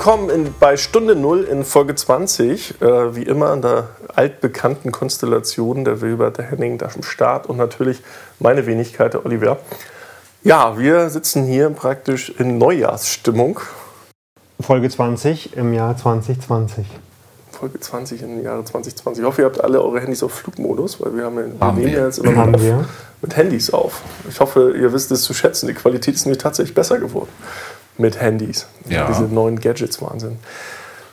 willkommen in, bei Stunde Null in Folge 20. Äh, wie immer in der altbekannten Konstellation der Wilbert, der Henning, der Start und natürlich meine Wenigkeit, der Oliver. Ja, wir sitzen hier praktisch in Neujahrsstimmung. Folge 20 im Jahr 2020. Folge 20 im Jahre 2020. Ich hoffe, ihr habt alle eure Handys auf Flugmodus, weil wir haben ja, wir nehmen ja jetzt immer Haben noch mit Handys auf. Ich hoffe, ihr wisst es zu schätzen. Die Qualität ist nämlich tatsächlich besser geworden mit Handys. Ja. Diese neuen Gadgets, Wahnsinn.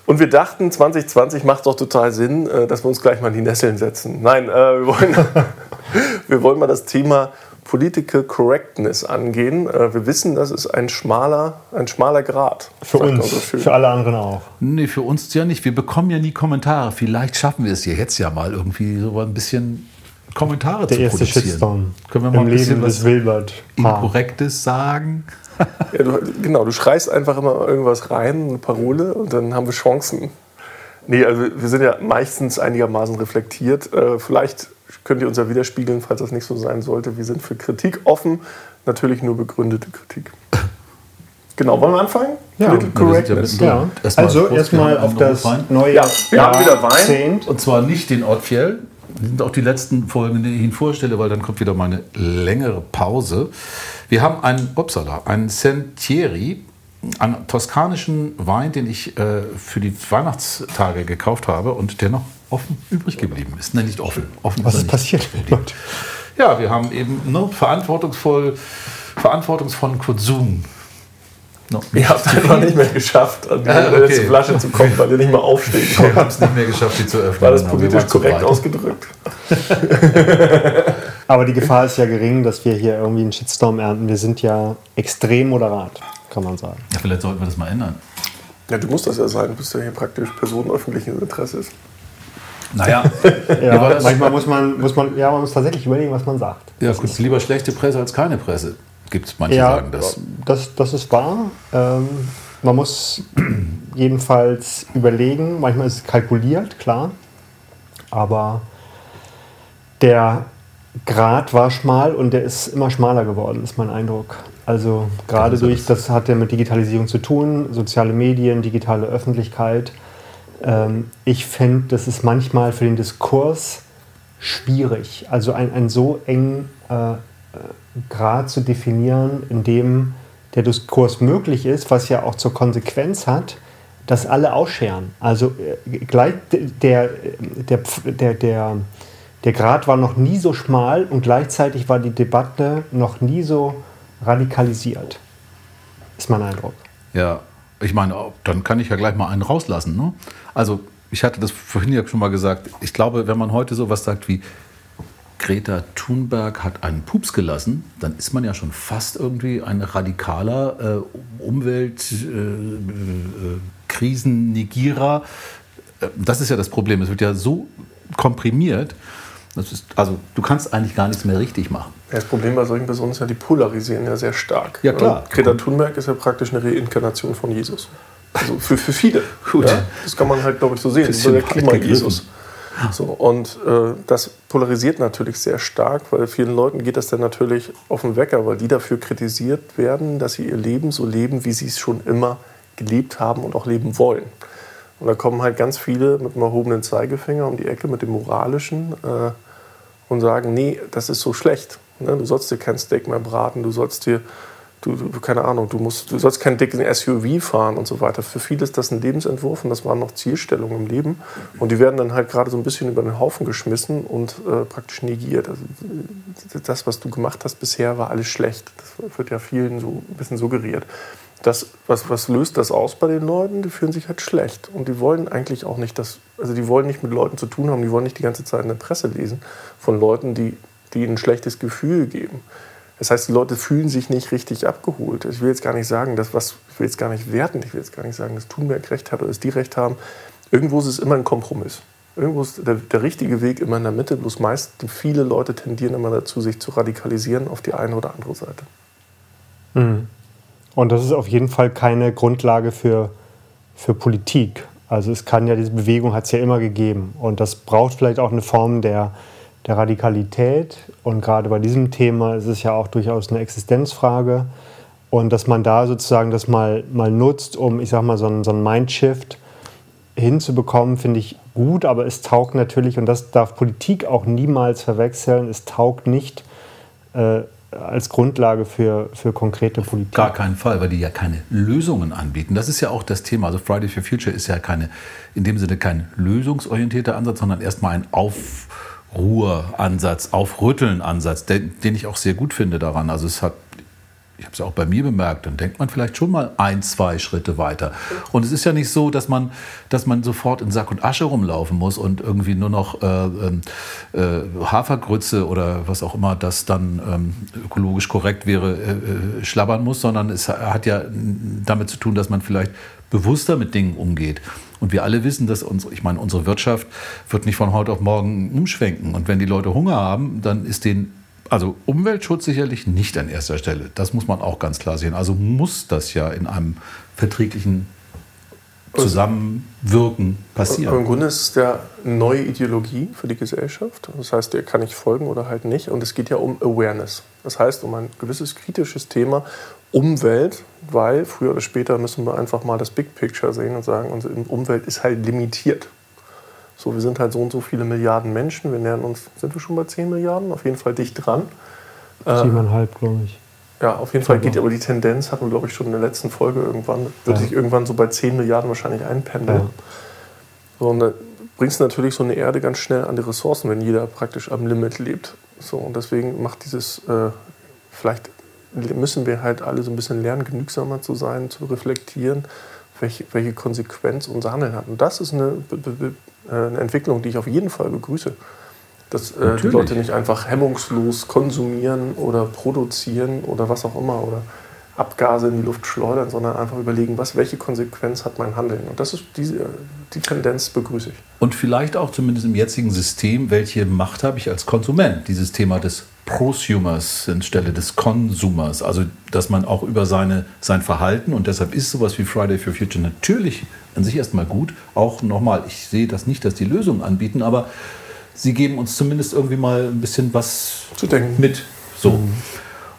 Und wir dachten, 2020 macht doch total Sinn, äh, dass wir uns gleich mal in die Nesseln setzen. Nein, äh, wir, wollen, wir wollen mal das Thema Political Correctness angehen. Äh, Wir wissen, das ist ein schmaler, ein schmaler Grad. Für uns, so für alle anderen auch. Nee, für uns ja nicht. Wir bekommen ja nie Kommentare. Vielleicht schaffen wir es ja jetzt ja mal irgendwie so ein bisschen Kommentare Der zu erste produzieren. Shitstorm Können wir mal im ein bisschen Leben des was Wilbert. Inkorrektes sagen? Ja, du, genau, du schreist einfach immer irgendwas rein, eine Parole, und dann haben wir Chancen. Nee, also wir sind ja meistens einigermaßen reflektiert. Äh, vielleicht könnt ihr uns ja widerspiegeln, falls das nicht so sein sollte. Wir sind für Kritik offen, natürlich nur begründete Kritik. Genau, wollen wir anfangen? Ja. Ja Correctness. mitten- Ja. Erstmal Also erstmal auf das neue Ja, wir haben wieder Wein. Und zwar nicht den Ort Fjell. Das sind auch die letzten Folgen, die ich Ihnen vorstelle, weil dann kommt wieder mal eine längere Pause. Wir haben einen, upsala, einen Sentieri, einen toskanischen Wein, den ich äh, für die Weihnachtstage gekauft habe und der noch offen übrig geblieben ist. Nein, nicht offen. offen Was ist nicht. passiert? Ja, wir haben eben ne, verantwortungsvoll, verantwortungsvollen Konsum. Ihr habt einfach nicht mehr geschafft, an die Ah, okay. letzte Flasche zu kommen, weil ihr nicht mehr aufstehen Wir konntet. haben es nicht mehr geschafft, die zu öffnen. War das wir politisch zu korrekt ausgedrückt? Aber die Gefahr ist ja gering, dass wir hier irgendwie einen Shitstorm ernten. Wir sind ja extrem moderat, kann man sagen. Ja, vielleicht sollten wir das mal ändern. Ja, du musst das ja sein. Du bist ja hier praktisch Person öffentlichen Interesses. Naja, Ja, war manchmal muss man, muss man, ja, man muss tatsächlich überlegen, was man sagt. ja gut, lieber schlechte Presse als keine Presse. Gibt es manche Ja, sagen das. das, das ist wahr. Ähm, man muss jedenfalls überlegen, manchmal ist es kalkuliert, klar. Aber der Grad war schmal und der ist immer schmaler geworden, ist mein Eindruck. Also gerade Also durch, das hat ja mit Digitalisierung zu tun, soziale Medien, digitale Öffentlichkeit. Ähm, ich fände, das ist manchmal für den Diskurs schwierig. Also ein, ein so engen äh, Grad zu definieren, in dem der Diskurs möglich ist, was ja auch zur Konsequenz hat, dass alle ausscheren. Also äh, gleich der, der, der, der, der Grad war noch nie so schmal und gleichzeitig war die Debatte noch nie so radikalisiert. Ist mein Eindruck. Ja, ich meine, dann kann ich ja gleich mal einen rauslassen. Ne? Also, ich hatte das vorhin ja schon mal gesagt. Ich glaube, wenn man heute sowas sagt wie Greta Thunberg hat einen Pups gelassen, dann ist man ja schon fast irgendwie ein radikaler äh, Umweltkrisennegierer. Äh, das ist ja das Problem. Es wird ja so komprimiert. Das ist, also, du kannst eigentlich gar nichts mehr richtig machen. Das Problem bei solchen Personen ist ja, die polarisieren ja sehr stark. Ja, klar. Und Greta Thunberg ist ja praktisch eine Reinkarnation von Jesus. Also für, für viele. Gut. Ja, das kann man halt, glaube ich, so sehen. Bisschen so der Klima-Jesus. So, und äh, das polarisiert natürlich sehr stark, weil vielen Leuten geht das dann natürlich auf den Wecker, weil die dafür kritisiert werden, dass sie ihr Leben so leben, wie sie es schon immer gelebt haben und auch leben wollen. Und da kommen halt ganz viele mit einem erhobenen Zeigefinger um die Ecke, mit dem moralischen äh, und sagen, nee, das ist so schlecht. Ne? Du sollst dir kein Steak mehr braten, du sollst dir, du, du, keine Ahnung, du, musst, du sollst keinen dicken SUV fahren und so weiter. Für viele ist das ein Lebensentwurf und das waren noch Zielstellungen im Leben. Und die werden dann halt gerade so ein bisschen über den Haufen geschmissen und äh, praktisch negiert. Also, das, was du gemacht hast bisher, war alles schlecht. Das wird ja vielen so ein bisschen suggeriert. Das, was, was löst das aus bei den Leuten? Die fühlen sich halt schlecht. Und die wollen eigentlich auch nicht das, also die wollen nicht mit Leuten zu tun haben, die wollen nicht die ganze Zeit in der Presse lesen von Leuten, die, die ihnen ein schlechtes Gefühl geben. Das heißt, die Leute fühlen sich nicht richtig abgeholt. Ich will jetzt gar nicht sagen, dass was, ich will jetzt gar nicht werten, ich will jetzt gar nicht sagen, dass Thunberg recht hat oder dass die recht haben. Irgendwo ist es immer ein Kompromiss. Irgendwo ist der, der richtige Weg immer in der Mitte, bloß meist viele Leute tendieren immer dazu, sich zu radikalisieren auf die eine oder andere Seite. Und das ist auf jeden Fall keine Grundlage für, für Politik. Also es kann ja, diese Bewegung hat es ja immer gegeben. Und das braucht vielleicht auch eine Form der, der Radikalität. Und gerade bei diesem Thema ist es ja auch durchaus eine Existenzfrage. Und dass man da sozusagen das mal, mal nutzt, um, ich sag mal, so einen, so einen Mindshift hinzubekommen, finde ich gut, aber es taugt natürlich, und das darf Politik auch niemals verwechseln, es taugt nicht äh, als Grundlage für, für konkrete Politik. Gar keinen Fall, weil die ja keine Lösungen anbieten. Das ist ja auch das Thema. Also Friday for Future ist ja keine, in dem Sinne kein lösungsorientierter Ansatz, sondern erstmal ein Aufruhransatz, Aufrütteln-Ansatz, den, den ich auch sehr gut finde daran. Also es hat ich habe es auch bei mir bemerkt, dann denkt man vielleicht schon mal ein, zwei Schritte weiter. Und es ist ja nicht so, dass man, dass man sofort in Sack und Asche rumlaufen muss und irgendwie nur noch äh, ähm, äh, Hafergrütze oder was auch immer das dann ähm, ökologisch korrekt wäre, äh, äh, schlabbern muss, sondern es hat ja damit zu tun, dass man vielleicht bewusster mit Dingen umgeht. Und wir alle wissen, dass unsere, ich meine, unsere Wirtschaft wird nicht von heute auf morgen umschwenken. Und wenn die Leute Hunger haben, dann ist denen also Umweltschutz sicherlich nicht an erster Stelle. Das muss man auch ganz klar sehen. Also muss das ja in einem verträglichen Zusammenwirken passieren. Im Grunde ist es ja eine neue Ideologie für die Gesellschaft. Das heißt, der kann ich folgen oder halt nicht. Und es geht ja um Awareness. Das heißt, um ein gewisses kritisches Thema Umwelt, weil früher oder später müssen wir einfach mal das Big Picture sehen und sagen, unsere Umwelt ist halt limitiert. So, wir sind halt so und so viele Milliarden Menschen. Wir nähern uns, sind wir schon bei 10 Milliarden? Auf jeden Fall dicht dran. Äh, Siebeneinhalb, glaube ich. Ja, auf jeden Fall geht aber die Tendenz, hatten wir glaube ich schon in der letzten Folge irgendwann, wird ja. sich irgendwann so bei 10 Milliarden wahrscheinlich einpendeln. Ja. So, und da bringst du natürlich so eine Erde ganz schnell an die Ressourcen, wenn jeder praktisch am Limit lebt. So, und deswegen macht dieses, äh, vielleicht müssen wir halt alle so ein bisschen lernen, genügsamer zu sein, zu reflektieren, welche, welche Konsequenz unser Handeln hat. Und das ist eine äh, eine Entwicklung, die ich auf jeden Fall begrüße. Dass äh, die Leute nicht einfach hemmungslos konsumieren oder produzieren oder was auch immer oder Abgase in die Luft schleudern, sondern einfach überlegen, was, welche Konsequenz hat mein Handeln. Und das ist diese, die Tendenz begrüße ich. Und vielleicht auch zumindest im jetzigen System, welche Macht habe ich als Konsument? Dieses Thema des Prosumers anstelle des Konsumers. Also, dass man auch über seine, sein Verhalten und deshalb ist sowas wie Friday for Future natürlich an sich erstmal gut. Auch nochmal, ich sehe das nicht, dass die Lösungen anbieten, aber sie geben uns zumindest irgendwie mal ein bisschen was zu denken mit. So. Mhm.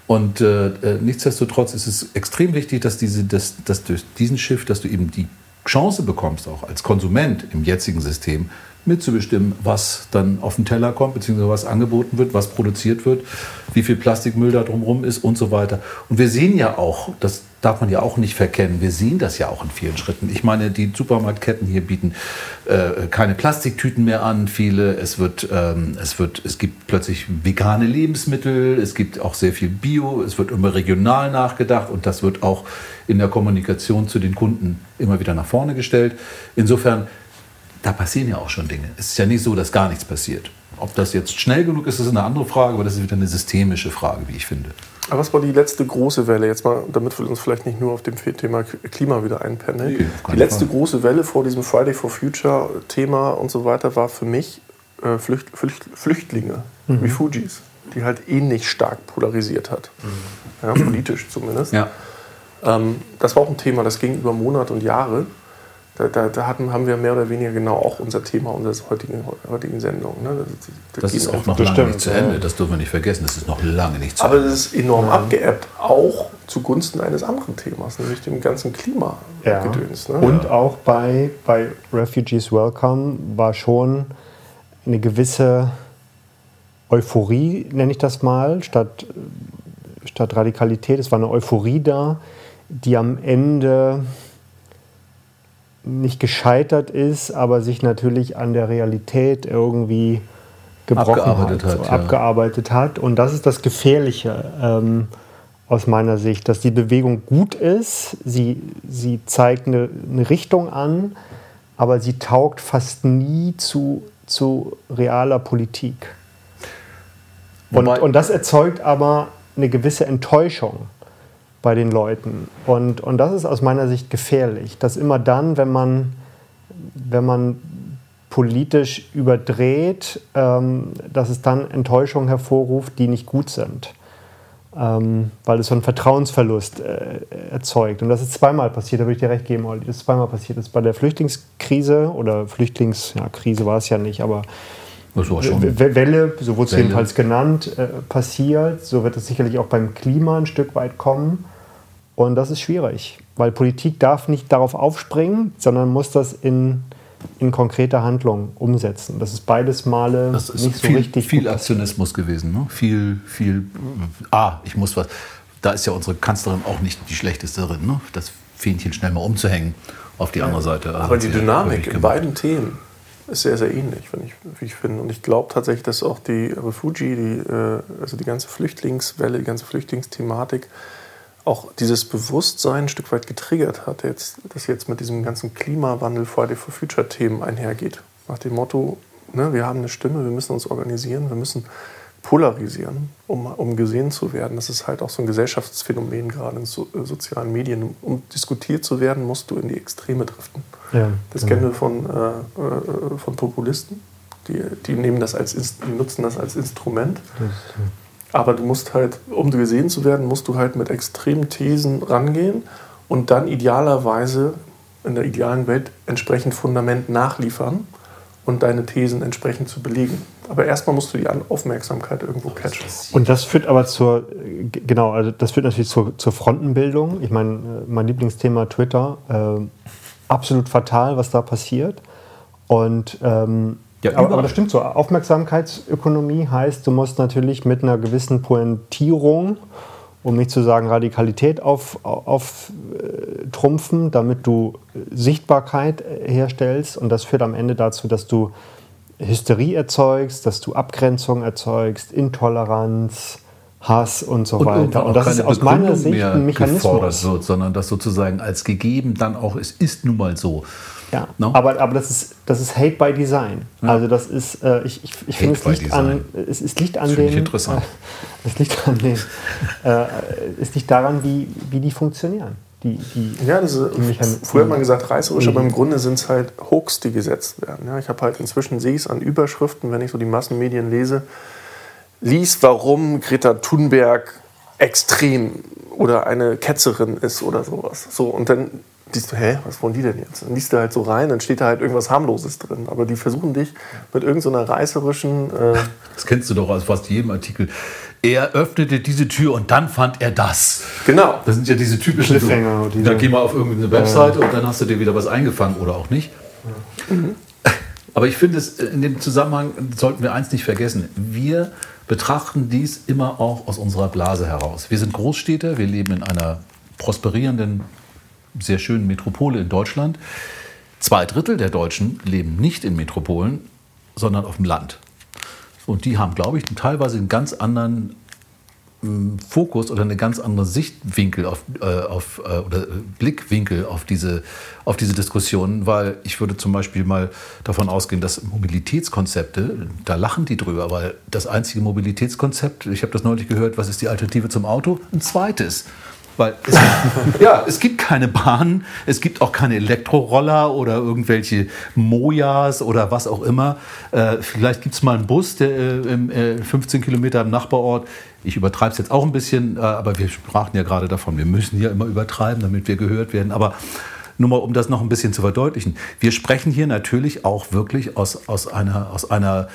Und äh, äh, nichtsdestotrotz ist es extrem wichtig, dass, diese, dass, dass durch diesen Shift, dass du eben die Chance bekommst, auch als Konsument im jetzigen System, mitzubestimmen, was dann auf den Teller kommt, beziehungsweise was angeboten wird, was produziert wird, wie viel Plastikmüll da drumherum ist und so weiter. Und wir sehen ja auch, das darf man ja auch nicht verkennen, wir sehen das ja auch in vielen Schritten. Ich meine, die Supermarktketten hier bieten äh, keine Plastiktüten mehr an, viele. Es, wird, ähm, es, wird, es gibt plötzlich vegane Lebensmittel, es gibt auch sehr viel Bio, es wird immer regional nachgedacht und das wird auch in der Kommunikation zu den Kunden immer wieder nach vorne gestellt. Insofern da passieren ja auch schon Dinge. Es ist ja nicht so, dass gar nichts passiert. Ob das jetzt schnell genug ist, ist eine andere Frage, aber das ist wieder eine systemische Frage, wie ich finde. Aber was war die letzte große Welle? Jetzt mal, damit wir uns vielleicht nicht nur auf dem Thema Klima wieder einpendeln. Nee, die letzte Fall. große Welle vor diesem Friday for Future Thema und so weiter war für mich äh, Flücht, Flücht, Flüchtlinge, mhm. Refugees, die halt ähnlich stark polarisiert hat. Mhm. Ja, politisch zumindest. Ja. Ähm, das war auch ein Thema, das ging über Monate und Jahre. Da, da, da, hatten, haben wir mehr oder weniger genau auch unser Thema unserer heutigen, heutigen Sendung. Ne? Das, das ist auch noch lange nicht zu Ende, das dürfen wir nicht vergessen, das ist noch lange nicht zu Aber Ende. Aber es ist enorm ja. abgeebbt, auch zugunsten eines anderen Themas, nämlich dem ganzen Klimagedöns. Ja. Ne? Und ja. auch bei, bei Refugees Welcome war schon eine gewisse Euphorie, nenne ich das mal, statt, statt Radikalität. Es war eine Euphorie da, die am Ende nicht gescheitert ist, aber sich natürlich an der Realität irgendwie gebrochen abgearbeitet hat, hat, so ja. abgearbeitet hat. Und das ist das Gefährliche ähm, aus meiner Sicht, dass die Bewegung gut ist, sie, sie zeigt eine, eine Richtung an, aber sie taugt fast nie zu, zu realer Politik. Und, und das erzeugt aber eine gewisse Enttäuschung bei den Leuten. Und, und das ist aus meiner Sicht gefährlich, dass immer dann, wenn man, wenn man politisch überdreht, ähm, dass es dann Enttäuschungen hervorruft, die nicht gut sind. Ähm, weil es so einen Vertrauensverlust äh, erzeugt. Und das ist zweimal passiert, da würde ich dir recht geben, Olli. Das ist zweimal passiert. Das ist bei der Flüchtlingskrise oder Flüchtlingskrise ja, war es ja nicht, aber Welle, so wurde es jedenfalls genannt, äh, passiert. So wird es sicherlich auch beim Klima ein Stück weit kommen. Und das ist schwierig, weil Politik darf nicht darauf aufspringen, sondern muss das in, in konkrete Handlungen umsetzen. Das ist beides Male Das ist nicht so viel, richtig. viel gut. Aktionismus gewesen. Ne? Viel, viel, ah, ich muss was. Da ist ja unsere Kanzlerin auch nicht die schlechteste drin, ne? das Fähnchen schnell mal umzuhängen auf die andere Seite. Also Aber die Dynamik in beiden Themen ist sehr, sehr ähnlich, wenn ich, wie ich finde. Und ich glaube tatsächlich, dass auch die Refugee, die, äh, also die ganze Flüchtlingswelle, die ganze Flüchtlingsthematik, auch dieses Bewusstsein ein Stück weit getriggert hat, jetzt, das jetzt mit diesem ganzen Klimawandel, Friday for Future Themen einhergeht. Nach dem Motto, ne, wir haben eine Stimme, wir müssen uns organisieren, wir müssen polarisieren, um, um gesehen zu werden. Das ist halt auch so ein Gesellschaftsphänomen gerade in so, äh, sozialen Medien. Um diskutiert zu werden, musst du in die Extreme driften. Ja, Das genau. kennen wir von, äh, äh, von Populisten. Die, die, nehmen das als, die nutzen das als Instrument. Aber du musst halt, um gesehen zu werden, musst du halt mit extremen Thesen rangehen und dann idealerweise in der idealen Welt entsprechend Fundament nachliefern und deine Thesen entsprechend zu belegen. Aber erstmal musst du die An- Aufmerksamkeit irgendwo catchen. Und das führt aber zur, genau, also das führt natürlich zur, zur Frontenbildung. Ich meine, äh, mein Lieblingsthema Twitter, äh, absolut fatal, was da passiert. Und ähm, Ja, aber, aber das stimmt so. Aufmerksamkeitsökonomie heißt, du musst natürlich mit einer gewissen Pointierung, um nicht zu sagen Radikalität auf, auf äh, trumpfen, damit du Sichtbarkeit äh, herstellst. Und das führt am Ende dazu, dass du Hysterie erzeugst, dass du Abgrenzung erzeugst, Intoleranz, Hass und so weiter. irgendwann Und das ist aus meiner Begründung Sicht mehr ein Mechanismus. wird, sondern das sozusagen als gegeben dann auch, es ist nun mal so. Ja, No? aber, aber das, ist, das ist Hate by Design. Also das ist, äh, ich, ich, ich finde, es liegt an, es, es liegt an den. Äh, es liegt an den, äh, es liegt daran, wie, wie die funktionieren. Die, die, Ja, das ist, die früher hat man gesagt reißerisch, aber im Grunde sind es halt Hoax, die gesetzt werden. Ja, ich habe halt inzwischen sehe ich es an Überschriften, wenn ich so die Massenmedien lese, lies, warum Greta Thunberg extrem oder eine Ketzerin ist oder sowas. So, und dann siehst du, hä, was wollen die denn jetzt? Dann liest du halt so rein, dann steht da halt irgendwas harmloses drin. Aber die versuchen dich mit irgendeiner so reißerischen äh, Das kennst du doch aus fast jedem Artikel. Er öffnete diese Tür und dann fand er das. Genau. Das sind ja diese typischen. Cliffhanger, So, diese- da geh mal auf irgendeine Webseite und dann hast du dir wieder was eingefangen oder auch nicht. Aber ich finde, es in dem Zusammenhang sollten wir eins nicht vergessen. Wir betrachten dies immer auch aus unserer Blase heraus. Wir sind Großstädter, wir leben in einer prosperierenden, sehr schönen Metropole in Deutschland. Zwei Drittel der Deutschen leben nicht in Metropolen, sondern auf dem Land. Und die haben, glaube ich, teilweise einen ganz anderen ähm, Fokus oder eine ganz andere Sichtwinkel auf, äh, auf äh, oder Blickwinkel auf diese, auf diese Diskussionen, weil ich würde zum Beispiel mal davon ausgehen, dass Mobilitätskonzepte, da lachen die drüber, weil das einzige Mobilitätskonzept, ich habe das neulich gehört, was ist die Alternative zum Auto? Ein zweites. Weil es, ja, es gibt keine Bahn, es gibt auch keine Elektroroller oder irgendwelche Mojas oder was auch immer. Äh, vielleicht gibt es mal einen Bus, der äh, äh, 15 Kilometer im Nachbarort. Ich übertreibe es jetzt auch ein bisschen, äh, aber wir sprachen ja gerade davon, wir müssen ja immer übertreiben, damit wir gehört werden. Aber nur mal, um das noch ein bisschen zu verdeutlichen. Wir sprechen hier natürlich auch wirklich aus, aus einer, aus einer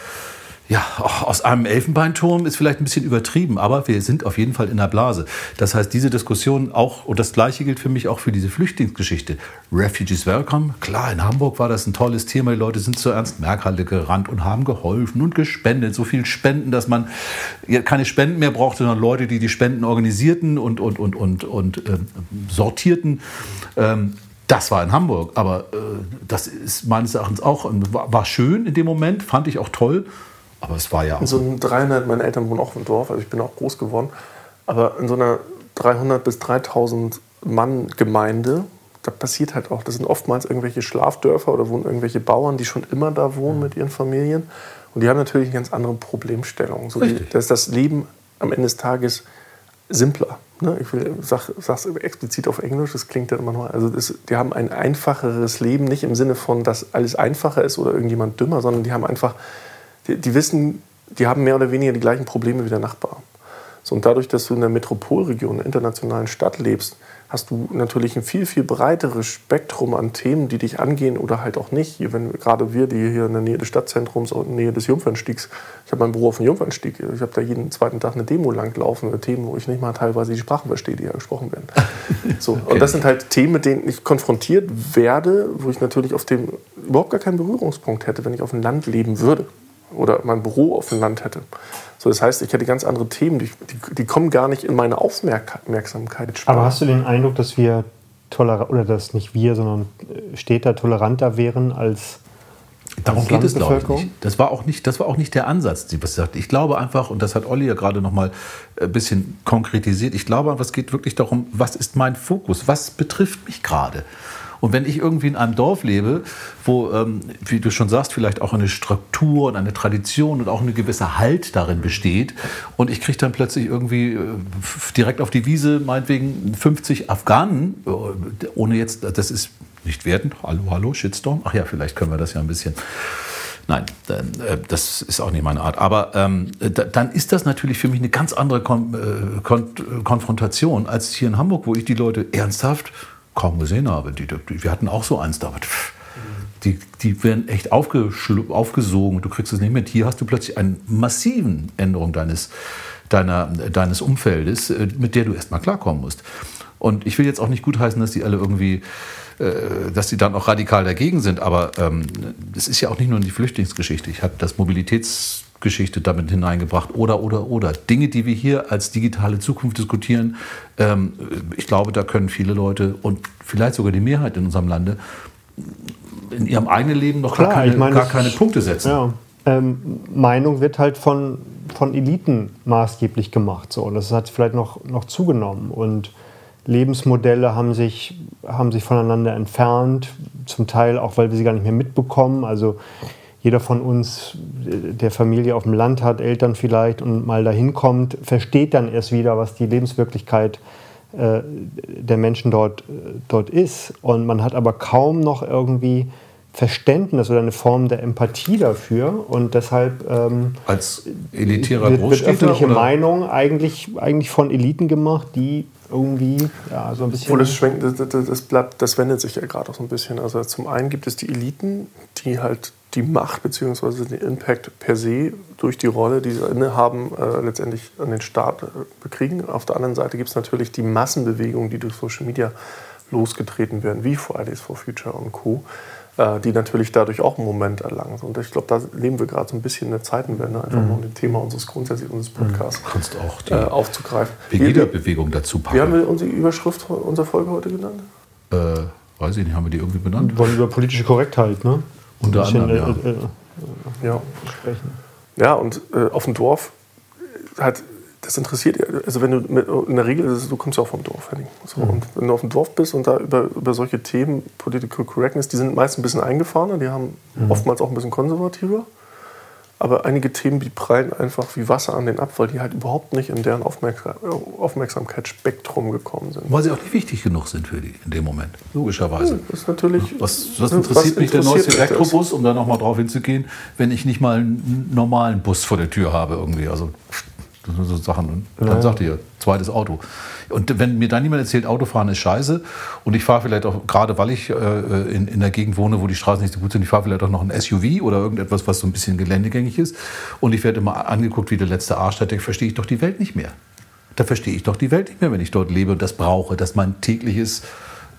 ja, aus einem Elfenbeinturm ist vielleicht ein bisschen übertrieben, aber wir sind auf jeden Fall in der Blase. Das heißt, diese Diskussion auch, und das Gleiche gilt für mich auch für diese Flüchtlingsgeschichte. Refugees Welcome, klar, in Hamburg war das ein tolles Thema. Die Leute sind zur Ernst-Merk-Halle gerannt und haben geholfen und gespendet. So viel Spenden, dass man keine Spenden mehr brauchte, sondern Leute, die die Spenden organisierten und, und, und, und, und ähm, sortierten. Ähm, das war in Hamburg, aber äh, das ist meines Erachtens auch, war, war schön in dem Moment, fand ich auch toll. Aber es war ja In so einem 300, meine Eltern wohnen auch im Dorf, also ich bin auch groß geworden, aber in so einer 300 bis 3000 Mann Gemeinde, da passiert halt auch, das sind oftmals irgendwelche Schlafdörfer oder wohnen irgendwelche Bauern, die schon immer da wohnen mit ihren Familien und die haben natürlich eine ganz andere Problemstellung. So die, Richtig. da ist das Leben am Ende des Tages simpler. Ne? Ich will, sag, sag's explizit auf Englisch, das klingt ja immer noch. Also das, die haben ein einfacheres Leben, nicht im Sinne von, dass alles einfacher ist oder irgendjemand dümmer, sondern die haben einfach, die, die wissen, die haben mehr oder weniger die gleichen Probleme wie der Nachbar. So, und dadurch, dass du in der Metropolregion, einer internationalen Stadt lebst, hast du natürlich ein viel, viel breiteres Spektrum an Themen, die dich angehen oder halt auch nicht. Hier, wenn gerade wir, die hier in der Nähe des Stadtzentrums und in der Nähe des Jungfernstiegs, ich habe mein Büro auf dem Jungfernstieg, ich habe da jeden zweiten Tag eine Demo langlaufen, äh, Themen, wo ich nicht mal teilweise die Sprachen verstehe, die ja gesprochen werden. So, und das sind halt Themen, mit denen ich konfrontiert werde, wo ich natürlich auf dem überhaupt gar keinen Berührungspunkt hätte, wenn ich auf dem Land leben würde oder mein Büro auf dem Land hätte. So, das heißt, ich hätte ganz andere Themen, die, die, die kommen gar nicht in meine Aufmerksamkeit. Aber hast du den Eindruck, dass wir tolerant, oder dass nicht wir, sondern äh, Städter toleranter wären als Darum geht es, glaube ich, nicht. Das war auch nicht, das war auch nicht der Ansatz, was ich sagte. Ich glaube einfach, und das hat Olli ja gerade noch mal ein bisschen konkretisiert, ich glaube einfach, es geht wirklich darum, was ist mein Fokus? Was betrifft mich gerade? Und wenn ich irgendwie in einem Dorf lebe, wo, ähm, wie du schon sagst, vielleicht auch eine Struktur und eine Tradition und auch eine gewisse Halt darin besteht, und ich kriege dann plötzlich irgendwie äh, direkt auf die Wiese, meinetwegen 50 Afghanen, äh, ohne jetzt, das ist nicht wertend, hallo, hallo, Shitstorm, ach ja, vielleicht können wir das ja ein bisschen. Nein, äh, das ist auch nicht meine Art. Aber ähm, dann ist das natürlich für mich eine ganz andere Kon äh, Kon Konfrontation als hier in Hamburg, wo ich die Leute ernsthaft kaum gesehen habe. Die, die, wir hatten auch so eins da, die, die werden echt aufgesogen. Du kriegst es nicht mit. Hier hast du plötzlich eine massiven Änderung deines, deiner, deines Umfeldes, äh, mit der du erstmal klarkommen musst. Und ich will jetzt auch nicht gutheißen, dass die alle irgendwie, äh, dass die dann auch radikal dagegen sind, aber ähm, es ist ja auch nicht nur die Flüchtlingsgeschichte. Ich habe das Mobilitäts Geschichte damit hineingebracht oder, oder, oder. Dinge, die wir hier als digitale Zukunft diskutieren, ähm, ich glaube, da können viele Leute und vielleicht sogar die Mehrheit in unserem Lande in ihrem eigenen Leben noch Klar, gar, keine, meine, gar keine Punkte setzen. Ja. Ähm, Meinung wird halt von, von Eliten maßgeblich gemacht. So. Und das hat vielleicht noch, noch zugenommen. Und Lebensmodelle haben sich, haben sich voneinander entfernt, zum Teil auch, weil wir sie gar nicht mehr mitbekommen. Also jeder von uns, der Familie auf dem Land hat, Eltern vielleicht und mal dahin kommt, versteht dann erst wieder, was die Lebenswirklichkeit äh, der Menschen dort, äh, dort ist. Und man hat aber kaum noch irgendwie Verständnis oder eine Form der Empathie dafür und deshalb ähm, als elitärer wird, wird öffentliche oder? Meinung eigentlich, eigentlich von Eliten gemacht, die irgendwie ja, so ein bisschen. Das schwenkt, das, das, bleibt, das wendet sich ja gerade auch so ein bisschen. Also zum einen gibt es die Eliten, die halt die Macht bzw. den Impact per se durch die Rolle, die sie innehaben, äh, letztendlich an den Staat äh, bekriegen. Auf der anderen Seite gibt es natürlich die Massenbewegungen, die durch Social Media losgetreten werden, wie Fridays for Future und Co äh, die natürlich dadurch auch einen Moment erlangen. Und ich glaube, da leben wir gerade so ein bisschen in der Zeitenwende, einfach mhm. um das Thema unseres grundsätzlich unseres mhm. Podcasts Kannst auch die äh, aufzugreifen. Pegida-Bewegung dazu packen. Wie haben wir unsere Überschrift unserer Folge heute genannt? Äh, weiß ich nicht, haben wir die irgendwie benannt? Wir wollen über politische Korrektheit, ne? Unter anderem, ja. Äh, äh, ja. Sprechen. Ja, und äh, auf dem Dorf hat das interessiert, also wenn du mit, in der Regel, du kommst ja auch vom Dorf, Henning. So, mhm. Und wenn du auf dem Dorf bist und da über, über solche Themen, Political Correctness, die sind meist ein bisschen eingefahrener, die haben mhm. oftmals auch ein bisschen konservativer. Aber einige Themen, die prallen einfach wie Wasser an den ab, weil die halt überhaupt nicht in deren Aufmerksam Aufmerksamkeitsspektrum gekommen sind. Weil sie auch nicht wichtig genug sind für die in dem Moment, logischerweise. Ja, das ist natürlich, was, was interessiert was mich der neueste Elektrobus, um da nochmal drauf hinzugehen, wenn ich nicht mal einen normalen Bus vor der Tür habe irgendwie. Also so Sachen. Und dann sagt ihr, zweites Auto. Und wenn mir dann jemand erzählt, Autofahren ist scheiße und ich fahre vielleicht auch, gerade weil ich äh, in, in der Gegend wohne, wo die Straßen nicht so gut sind, ich fahre vielleicht auch noch ein SUV oder irgendetwas, was so ein bisschen geländegängig ist und ich werde immer angeguckt wie der letzte Arsch, da verstehe ich doch die Welt nicht mehr. Da verstehe ich doch die Welt nicht mehr, wenn ich dort lebe und das brauche, dass mein tägliches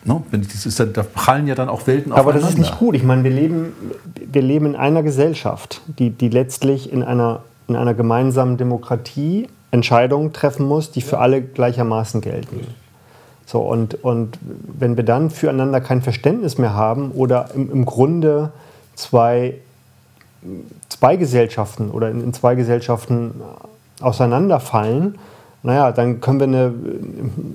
No, das ist, da prallen ja dann auch Welten aufeinander. Aber das ist nicht gut. Ich meine, wir leben, wir leben in einer Gesellschaft, die, die letztlich in einer in einer gemeinsamen Demokratie Entscheidungen treffen muss, die für alle gleichermaßen gelten. So, und, und wenn wir dann füreinander kein Verständnis mehr haben oder im, im Grunde zwei, zwei Gesellschaften oder in, in zwei Gesellschaften auseinanderfallen, naja, dann können wir eine,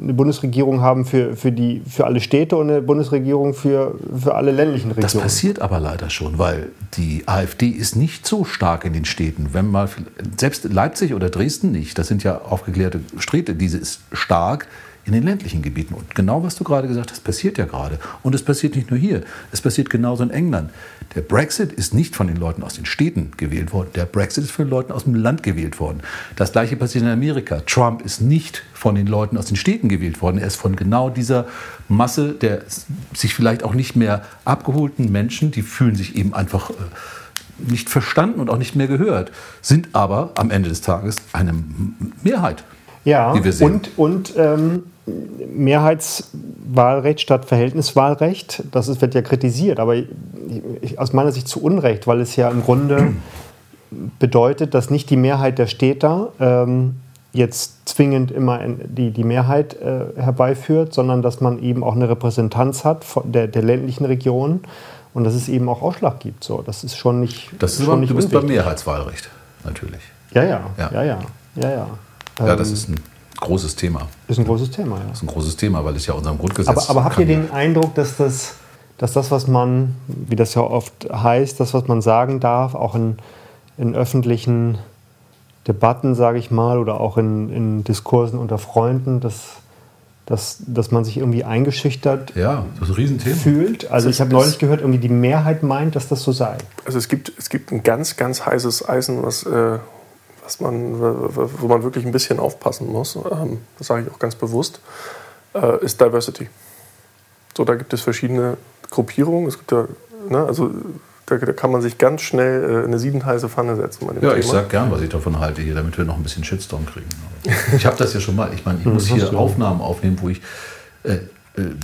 eine, Bundesregierung haben für, für, die, für alle Städte und eine Bundesregierung für, für alle ländlichen Regionen. Das passiert aber leider schon, weil die AfD ist nicht so stark in den Städten. Wenn mal, selbst Leipzig oder Dresden nicht, das sind ja aufgeklärte Städte, diese ist stark in den ländlichen Gebieten. Und genau was du gerade gesagt hast, passiert ja gerade. Und es passiert nicht nur hier, es passiert genauso in England. Der Brexit ist nicht von den Leuten aus den Städten gewählt worden. Der Brexit ist von den Leuten aus dem Land gewählt worden. Das gleiche passiert in Amerika. Trump ist nicht von den Leuten aus den Städten gewählt worden. Er ist von genau dieser Masse der sich vielleicht auch nicht mehr abgeholten Menschen, die fühlen sich eben einfach äh, nicht verstanden und auch nicht mehr gehört, sind aber am Ende des Tages eine Mehrheit. Ja, die wir sehen. und, und ähm, Mehrheitswahlrecht statt Verhältniswahlrecht, das ist, wird ja kritisiert, aber ich, aus meiner Sicht zu Unrecht, weil es ja im Grunde bedeutet, dass nicht die Mehrheit der Städter ähm, jetzt zwingend immer die, die Mehrheit äh, herbeiführt, sondern dass man eben auch eine Repräsentanz hat von der, der ländlichen Region und dass es eben auch Ausschlag gibt. So, das ist schon nicht. Das ist schon aber, nicht du bist beim Mehrheitswahlrecht, natürlich. Ja, ja, ja, ja, ja. ja, ja. ja das ähm, ist ein großes Thema. Ist ein großes Thema, ja. Das ist ein großes Thema, weil es ja unserem Grundgesetz. Aber, aber habt ihr den Eindruck, dass das, dass das, was man, wie das ja oft heißt, das, was man sagen darf, auch in, in öffentlichen Debatten, sage ich mal, oder auch in, in Diskursen unter Freunden, dass, dass, dass man sich irgendwie eingeschüchtert ja, das ist ein Riesenthema. fühlt. Also ich habe neulich gehört, irgendwie die Mehrheit meint, dass das so sei. Also es gibt, es gibt ein ganz, ganz heißes Eisen, was, äh, was man, wo man wirklich ein bisschen aufpassen muss, ähm, das sage ich auch ganz bewusst, äh, ist Diversity. So, da gibt es verschiedene Gruppierungen. Es gibt ja, ne, also da, da, kann man sich ganz schnell äh, eine siebenheiße Pfanne setzen. ja, ich sage gern, was ich davon halte hier, damit wir noch ein bisschen Shitstorm kriegen. ich habe das ja schon mal. Ich meine, ich muss hier Aufnahmen aufnehmen, wo ich äh, äh,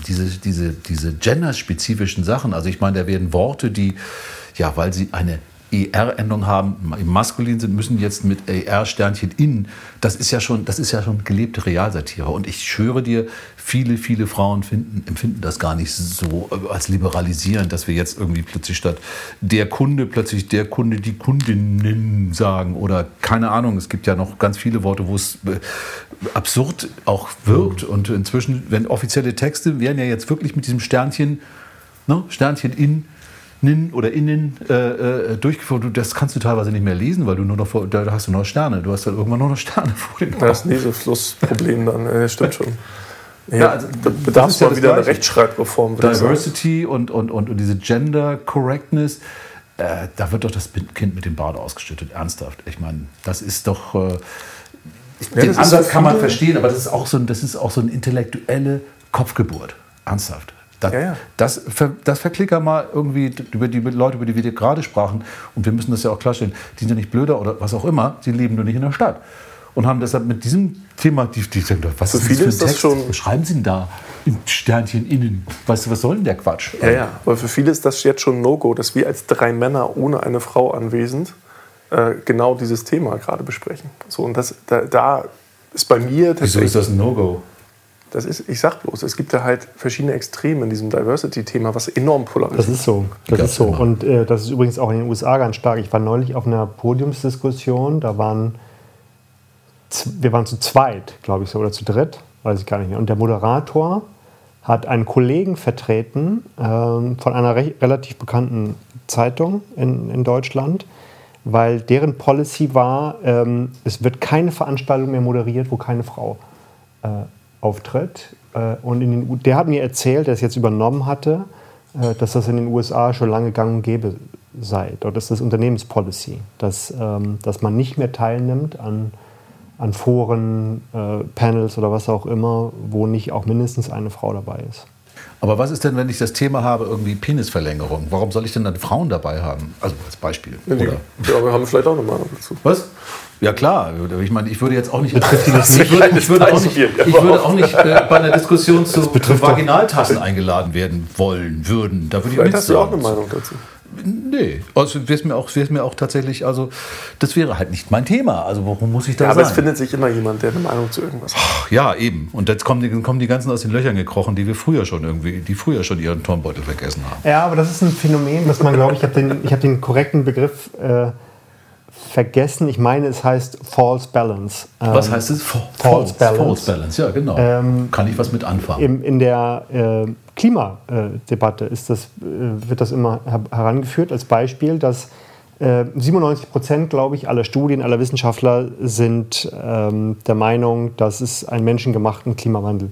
diese, diese, diese genderspezifischen Sachen, also ich meine, da werden Worte, die, ja, weil sie eine ER-Endung haben, im Maskulin sind, müssen jetzt mit ER-Sternchen in. Das ist ja schon, das ist ja schon gelebte Realsatire. Und ich schwöre dir, viele, viele Frauen finden, empfinden das gar nicht so äh, als liberalisierend, dass wir jetzt irgendwie plötzlich statt der Kunde plötzlich der Kunde die Kundinnen sagen oder keine Ahnung. Es gibt ja noch ganz viele Worte, wo es äh, absurd auch wirkt. Und inzwischen, wenn offizielle Texte werden ja jetzt wirklich mit diesem Sternchen, ne, Sternchen in Nin oder innen äh, äh, durchgeführt. Das kannst du teilweise nicht mehr lesen, weil du nur noch vor, da hast du noch Sterne. Du hast dann irgendwann nur noch Sterne vor den Augen. Das ein Leseflussproblem dann. Das stimmt schon. Ja, ja also, da bedarf es ja wieder eine Rechtschreibreform. Diversity und, und, und, und, diese Gender Correctness, äh, da wird doch das Kind mit dem Bade ausgestattet. Ernsthaft. Ich meine, das ist doch. Äh, ja, den Ansatz kann man verstehen, aber das ist auch so, das ist auch so eine intellektuelle Kopfgeburt. Ernsthaft. Das, ja, ja. das, das verklicker mal irgendwie über die Leute, über die wir gerade sprachen. Und wir müssen das ja auch klarstellen. Die sind ja nicht blöder oder was auch immer. Sie leben nur nicht in der Stadt. Und haben deshalb mit diesem Thema, die, die was für ist viele das für ein Text? Schon was schreiben Sie denn da? In Sternchen innen. Weißt du, was soll denn der Quatsch? Ja, ja. Aber für viele ist das jetzt schon ein No-Go, dass wir als drei Männer ohne eine Frau anwesend äh, genau dieses Thema gerade besprechen. So, und das, da, da ist bei mir Wieso ist das ein No-Go? Das ist, ich sag bloß, es gibt da halt verschiedene Extreme in diesem Diversity-Thema, was enorm polarisiert. Das ist so. Das ist so. Und äh, das ist übrigens auch in den USA ganz stark. Ich war neulich auf einer Podiumsdiskussion, da waren wir waren zu zweit, glaube ich so, oder zu dritt, weiß ich gar nicht mehr. Und der Moderator hat einen Kollegen vertreten ähm, von einer re relativ bekannten Zeitung in, in Deutschland, weil deren Policy war, ähm, es wird keine Veranstaltung mehr moderiert, wo keine Frau äh, auftritt. Äh, und in den, der hat mir erzählt, der es jetzt übernommen hatte, äh, dass das in den USA schon lange gang und gäbe sei. Dort ist das Unternehmenspolicy, dass, ähm, dass man nicht mehr teilnimmt an, an Foren, äh, Panels oder was auch immer, wo nicht auch mindestens eine Frau dabei ist. Aber was ist denn, wenn ich das Thema habe, irgendwie Penisverlängerung? Warum soll ich denn dann Frauen dabei haben? Also als Beispiel. Ja, ja wir haben vielleicht auch eine Meinung dazu. Was? Ja klar, ich meine, ich würde jetzt auch nicht, ich würde, ich würde auch nicht, ich würde auch nicht äh, bei einer Diskussion zu Vaginaltassen eingeladen werden wollen, würden. Da würde ich Vielleicht hast du auch eine Meinung dazu. Nee, also wäre es mir, auch, mir auch tatsächlich, also das wäre halt nicht mein Thema. Also warum muss ich da ja, aber sein? es findet sich immer jemand, der eine Meinung zu irgendwas hat. Ja, eben. Und jetzt kommen die, kommen die ganzen aus den Löchern gekrochen, die wir früher schon irgendwie, die früher schon ihren Turmbeutel vergessen haben. Ja, aber das ist ein Phänomen, dass man, glaube ich, ich habe den, hab den korrekten Begriff äh, vergessen. Ich meine, es heißt False Balance. Was ähm, heißt es? False, false, Balance. False Balance, ja, genau. Ähm, Kann ich was mit anfangen? Im, in der äh, Klimadebatte ist das, äh, wird das immer herangeführt als Beispiel, dass Äh, 97 Prozent, glaube ich, aller Studien, aller Wissenschaftler sind ähm, der Meinung, dass es einen menschengemachten Klimawandel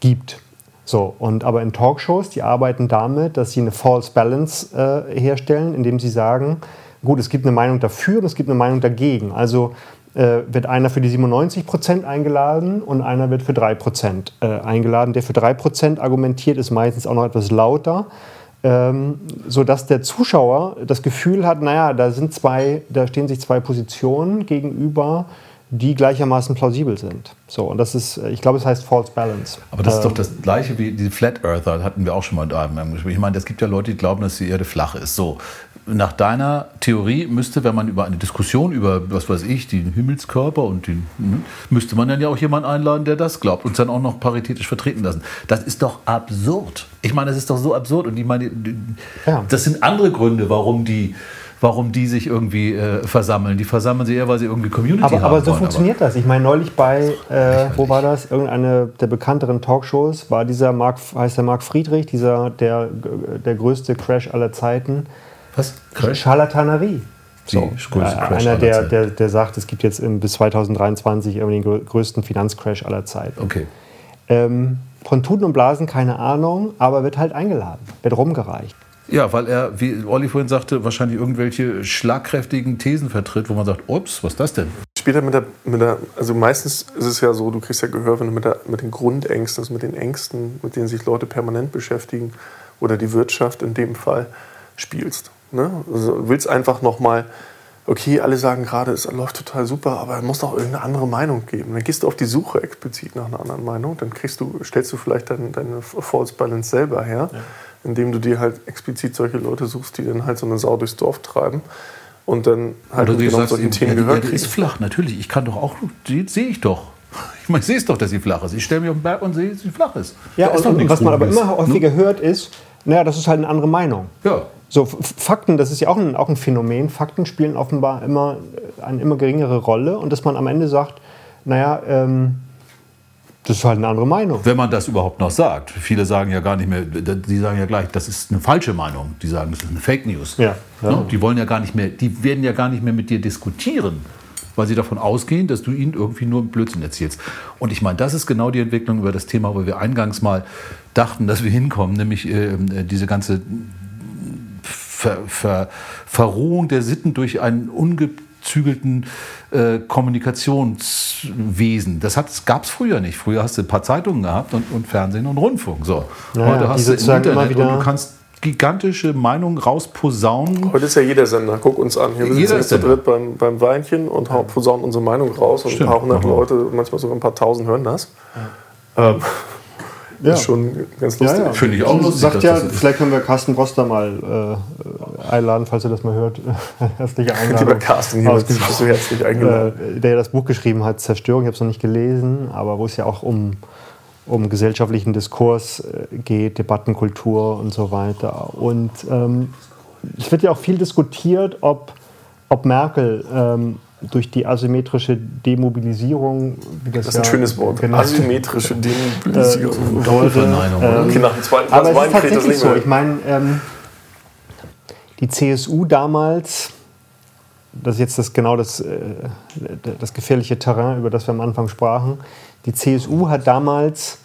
gibt. So, und aber in Talkshows, die arbeiten damit, dass sie eine False Balance äh, herstellen, indem sie sagen, gut, es gibt eine Meinung dafür und es gibt eine Meinung dagegen. Also äh, wird einer für die 97 Prozent eingeladen und einer wird für 3 Prozent äh, eingeladen. Der für 3 Prozent argumentiert, ist meistens auch noch etwas lauter, ähm, sodass der Zuschauer das Gefühl hat, naja, da, sind zwei, da stehen sich zwei Positionen gegenüber, die gleichermaßen plausibel sind. So, und das ist, ich glaube, es heißt False Balance. Aber das ist doch das Gleiche wie die Flat Earther, hatten wir auch schon mal da im Gespräch. Ich meine, es gibt ja Leute, die glauben, dass die Erde flach ist. So, nach deiner Theorie müsste, wenn man über eine Diskussion über, was weiß ich, den Himmelskörper und den, hm, müsste man dann ja auch jemanden einladen, der das glaubt und dann auch noch paritätisch vertreten lassen. Das ist doch absurd. Ich meine, das ist doch so absurd und ich meine, ja. das sind andere Gründe, warum die warum die sich irgendwie äh, versammeln. Die versammeln sich eher, weil sie irgendwie Community aber, haben. Aber so wollen, funktioniert aber das. Ich meine, neulich bei, äh, wo war das? Irgendeine der bekannteren Talkshows war dieser Mark, heißt der Mark Friedrich, dieser, der, der größte Crash aller Zeiten. Was? Crash? Charlatanerie. So, äh, einer, der, der, der sagt, es gibt jetzt im, bis 2023 irgendwie den größten Finanzcrash aller Zeiten. Okay. Ähm, von Tuten und Blasen keine Ahnung, aber wird halt eingeladen, wird rumgereicht. Ja, weil er, wie Olli vorhin sagte, wahrscheinlich irgendwelche schlagkräftigen Thesen vertritt, wo man sagt, ups, was ist das denn? Später mit der, mit der, also meistens ist es ja so, du kriegst ja Gehör, wenn du mit, der, mit den Grundängsten, also mit den Ängsten, mit denen sich Leute permanent beschäftigen, oder die Wirtschaft in dem Fall, spielst. Ne? Also du willst einfach nochmal, okay, alle sagen gerade, es läuft total super, aber es muss doch irgendeine andere Meinung geben. Dann gehst du auf die Suche explizit nach einer anderen Meinung, dann kriegst du, stellst du vielleicht deine, deine False Balance selber her, ja. indem du dir halt explizit solche Leute suchst, die dann halt so eine Sau durchs Dorf treiben und dann halt Oder genau sagst, solchen Themen gehört kriegen. ist flach, natürlich. Ich kann doch auch, die sehe ich doch. Ich meine, ich sehe es doch, dass sie flach ist. Ich stelle mich auf den Berg und sehe, dass sie flach ist. Ja, und, und was man aber immer häufiger ne? hört, ist, naja, das ist halt eine andere Meinung. Ja. So, Fakten, das ist ja auch ein, auch ein Phänomen. Fakten spielen offenbar immer eine immer geringere Rolle und dass man am Ende sagt, naja, ähm, das ist halt eine andere Meinung. Wenn man das überhaupt noch sagt. Viele sagen ja gar nicht mehr, die sagen ja gleich, das ist eine falsche Meinung. Die sagen, das ist eine Fake News. Ja, ja. Ne? Die wollen ja gar nicht mehr, die werden ja gar nicht mehr mit dir diskutieren, weil sie davon ausgehen, dass du ihnen irgendwie nur Blödsinn erzählst. Und ich meine, das ist genau die Entwicklung über das Thema, wo wir eingangs mal dachten, dass wir hinkommen, nämlich äh, diese ganze Ver, Ver, Verrohung der Sitten durch einen ungezügelten äh, Kommunikationswesen. Das gab es früher nicht. Früher hast du ein paar Zeitungen gehabt und, und Fernsehen und Rundfunk. So. Ja, Heute hast du Internet und du kannst gigantische Meinungen rausposaunen. Heute ist ja jeder Sender. Guck uns an. Hier wir sitzen jetzt zu dritt beim, beim Weinchen und posaunen unsere Meinung raus. Und Stimmt. ein paar hundert Leute, manchmal sogar ein paar tausend hören das. Ja. Ähm, ja. ist schon ganz lustig. Ja, ja. Finde ich auch lustig. Sagt ja, vielleicht können wir Carsten Broster mal äh, einladen, falls er das mal hört. Herzliche Einladung. Lieber Carsten, hier bist du herzlich eingeladen. Äh, der ja das Buch geschrieben hat, Zerstörung. Ich habe es noch nicht gelesen, aber wo es ja auch um, um gesellschaftlichen Diskurs äh, geht, Debattenkultur und so weiter. Und ähm, es wird ja auch viel diskutiert, ob, ob Merkel ähm, durch die asymmetrische Demobilisierung, wie das, das ist ja ein schönes Wort, genannt, asymmetrische Demobilisierung. Äh, wollte, äh, okay, nach dem zweiten aber es ist tatsächlich so. Ich meine, ähm, die CSU damals, das ist jetzt das, genau das, äh, das gefährliche Terrain, über das wir am Anfang sprachen, die CSU hat damals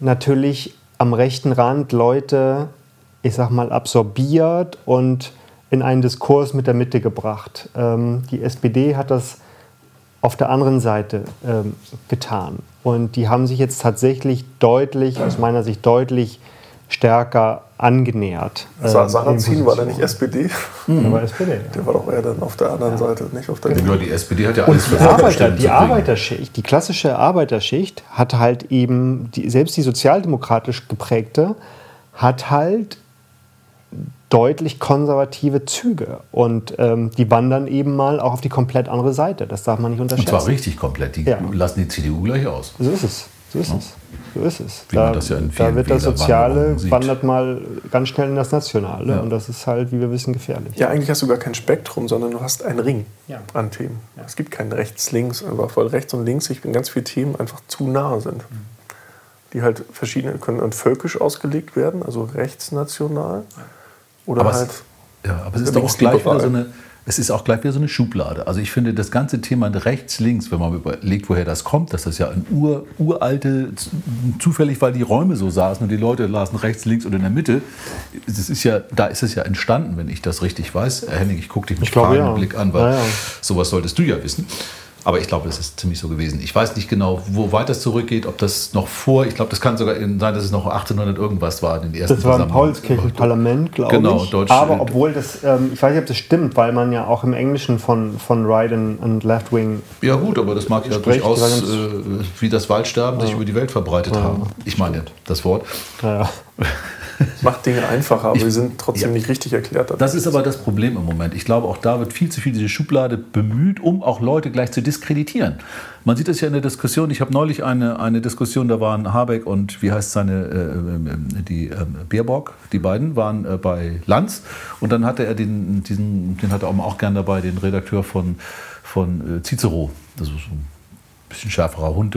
natürlich am rechten Rand Leute, ich sag mal, absorbiert und in einen Diskurs mit der Mitte gebracht. Ähm, die SPD hat das auf der anderen Seite ähm, getan. Und die haben sich jetzt tatsächlich deutlich, aus meiner Sicht deutlich stärker angenähert. Ähm, Sarrazin war der nicht SPD? Mhm. Der war SPD. Der war doch eher dann auf der anderen ja. Seite, nicht auf der Ja, die SPD hat ja alles Und die, Arbeiter, die Arbeiterschicht, die klassische Arbeiterschicht hat halt eben, die, selbst die sozialdemokratisch geprägte, hat halt deutlich konservative Züge. Und ähm, die wandern eben mal auch auf die komplett andere Seite. Das darf man nicht unterschätzen. Und zwar richtig komplett. Die ja. lassen die CDU gleich aus. So ist es. So ist ja. es. So ist es. Wie da, ja da wird das Soziale wandert mal ganz schnell in das Nationale. Ja. Und das ist halt, wie wir wissen, gefährlich. Ja, eigentlich hast du gar kein Spektrum, sondern du hast einen Ring an Themen. Es gibt kein Rechts-Links, einfach weil rechts und links sich in ganz vielen Themen einfach zu nahe sind. Mhm. Die halt verschiedene können völkisch ausgelegt werden, also rechtsnational. Oder aber halt. Es, ja, aber es ist doch auch gleich wieder so eine, es ist auch gleich wieder so eine Schublade. Also ich finde das ganze Thema rechts, links, wenn man überlegt, woher das kommt, dass das ja ein ur, uralte, zufällig, weil die Räume so saßen und die Leute lasen rechts, links und in der Mitte, das ist ja, da ist es ja entstanden, wenn ich das richtig weiß. Henning, ich gucke dich mit glaube, ja. Blick an, weil Ja, ja. sowas solltest du ja wissen. Aber ich glaube, es ist ziemlich so gewesen. Ich weiß nicht genau, wo weit das zurückgeht, ob das noch vor, ich glaube, das kann sogar sein, dass es noch 1800 irgendwas war in den ersten Das war im Versammlungen. Paulskirchenparlament, glaube Genau, ich. Deutsch- Aber obwohl das, ähm, ich weiß nicht, ob das stimmt, weil man ja auch im Englischen von, von Right and, and Left Wing Ja gut, aber das mag ja Spricht, durchaus, äh, wie das Waldsterben sich über die Welt verbreitet haben. Ich meine, das Wort. Macht Dinge einfacher, aber Ich- wir sind trotzdem ja. nicht richtig erklärt. Das ist aber das Problem im Moment. Ich glaube, auch da wird viel zu viel diese Schublade bemüht, um auch Leute gleich zu diskreditieren. Man sieht es ja in der Diskussion. Ich habe neulich eine, eine Diskussion, da waren Habeck und wie heißt seine, äh, äh, die äh, Baerbock, die beiden waren äh, bei Lanz und dann hatte er den, diesen, den hatte er auch gern dabei, den Redakteur von, von äh, Cicero. Das ist so ein bisschen schärferer Hund.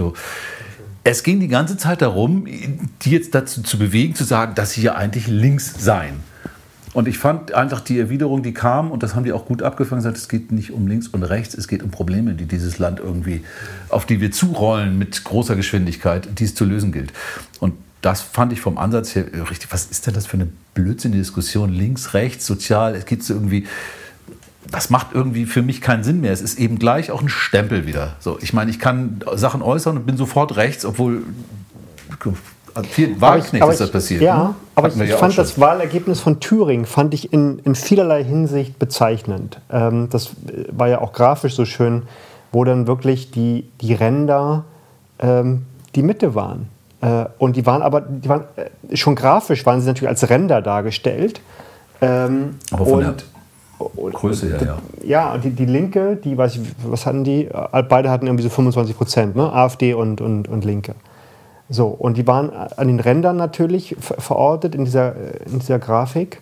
Es ging die ganze Zeit darum, die jetzt dazu zu bewegen, zu sagen, dass sie ja eigentlich links seien. Und ich fand einfach die Erwiderung, die kam, und das haben die auch gut abgefangen, gesagt, es geht nicht um links und rechts, es geht um Probleme, die dieses Land irgendwie, auf die wir zurollen mit großer Geschwindigkeit, die es zu lösen gilt. Und das fand ich vom Ansatz her richtig. Was ist denn das für eine blödsinnige Diskussion? Links, rechts, sozial, es geht so irgendwie. Das macht irgendwie für mich keinen Sinn mehr. Es ist eben gleich auch ein Stempel wieder. So, ich meine, ich kann Sachen äußern und bin sofort rechts, obwohl viel Wahlknecht aber ist das ich- passiert. Ja, ne? aber ich, ich fand das Wahlergebnis von Thüringen fand ich in, in vielerlei Hinsicht bezeichnend. Ähm, das war ja auch grafisch so schön, wo dann wirklich die, die Ränder ähm, die Mitte waren. Äh, und die waren aber, die waren äh, schon grafisch waren sie natürlich als Ränder dargestellt. Ähm, Aber von und- der Größe her, ja. ja, und die, die Linke, die, weiß ich, was hatten die? Äh, Beide hatten irgendwie so 25 Prozent, ne? AfD und, und, und Linke. So, und die waren an den Rändern natürlich ver- verortet in dieser, in dieser Grafik.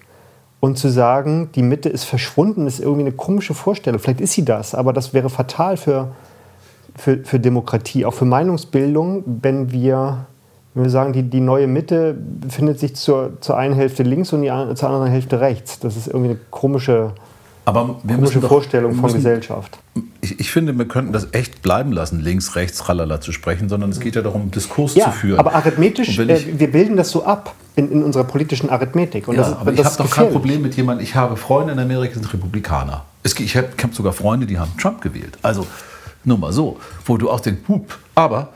Und zu sagen, die Mitte ist verschwunden, ist irgendwie eine komische Vorstellung. Vielleicht ist sie das, aber das wäre fatal für, für, für Demokratie, auch für Meinungsbildung, wenn wir, wenn wir sagen, die, die neue Mitte befindet sich zur, zur einen Hälfte links und die, zur anderen Hälfte rechts. Das ist irgendwie eine komische, Aber wir komische müssen doch- Vorstellung von müssen- Gesellschaft. Ich, ich finde, wir könnten das echt bleiben lassen, links, rechts, tralala zu sprechen, sondern es geht ja darum, Diskurs Ja, zu führen. aber arithmetisch, ich- äh, wir bilden das so ab in, in unserer politischen Arithmetik. Und ja, das aber ich das habe ist doch kein. Problem mit jemandem. Ich habe Freunde in Amerika, die sind Republikaner. Es, ich habe hab sogar Freunde, die haben Trump gewählt. Also nur mal so, wo du auch denkst, hup, aber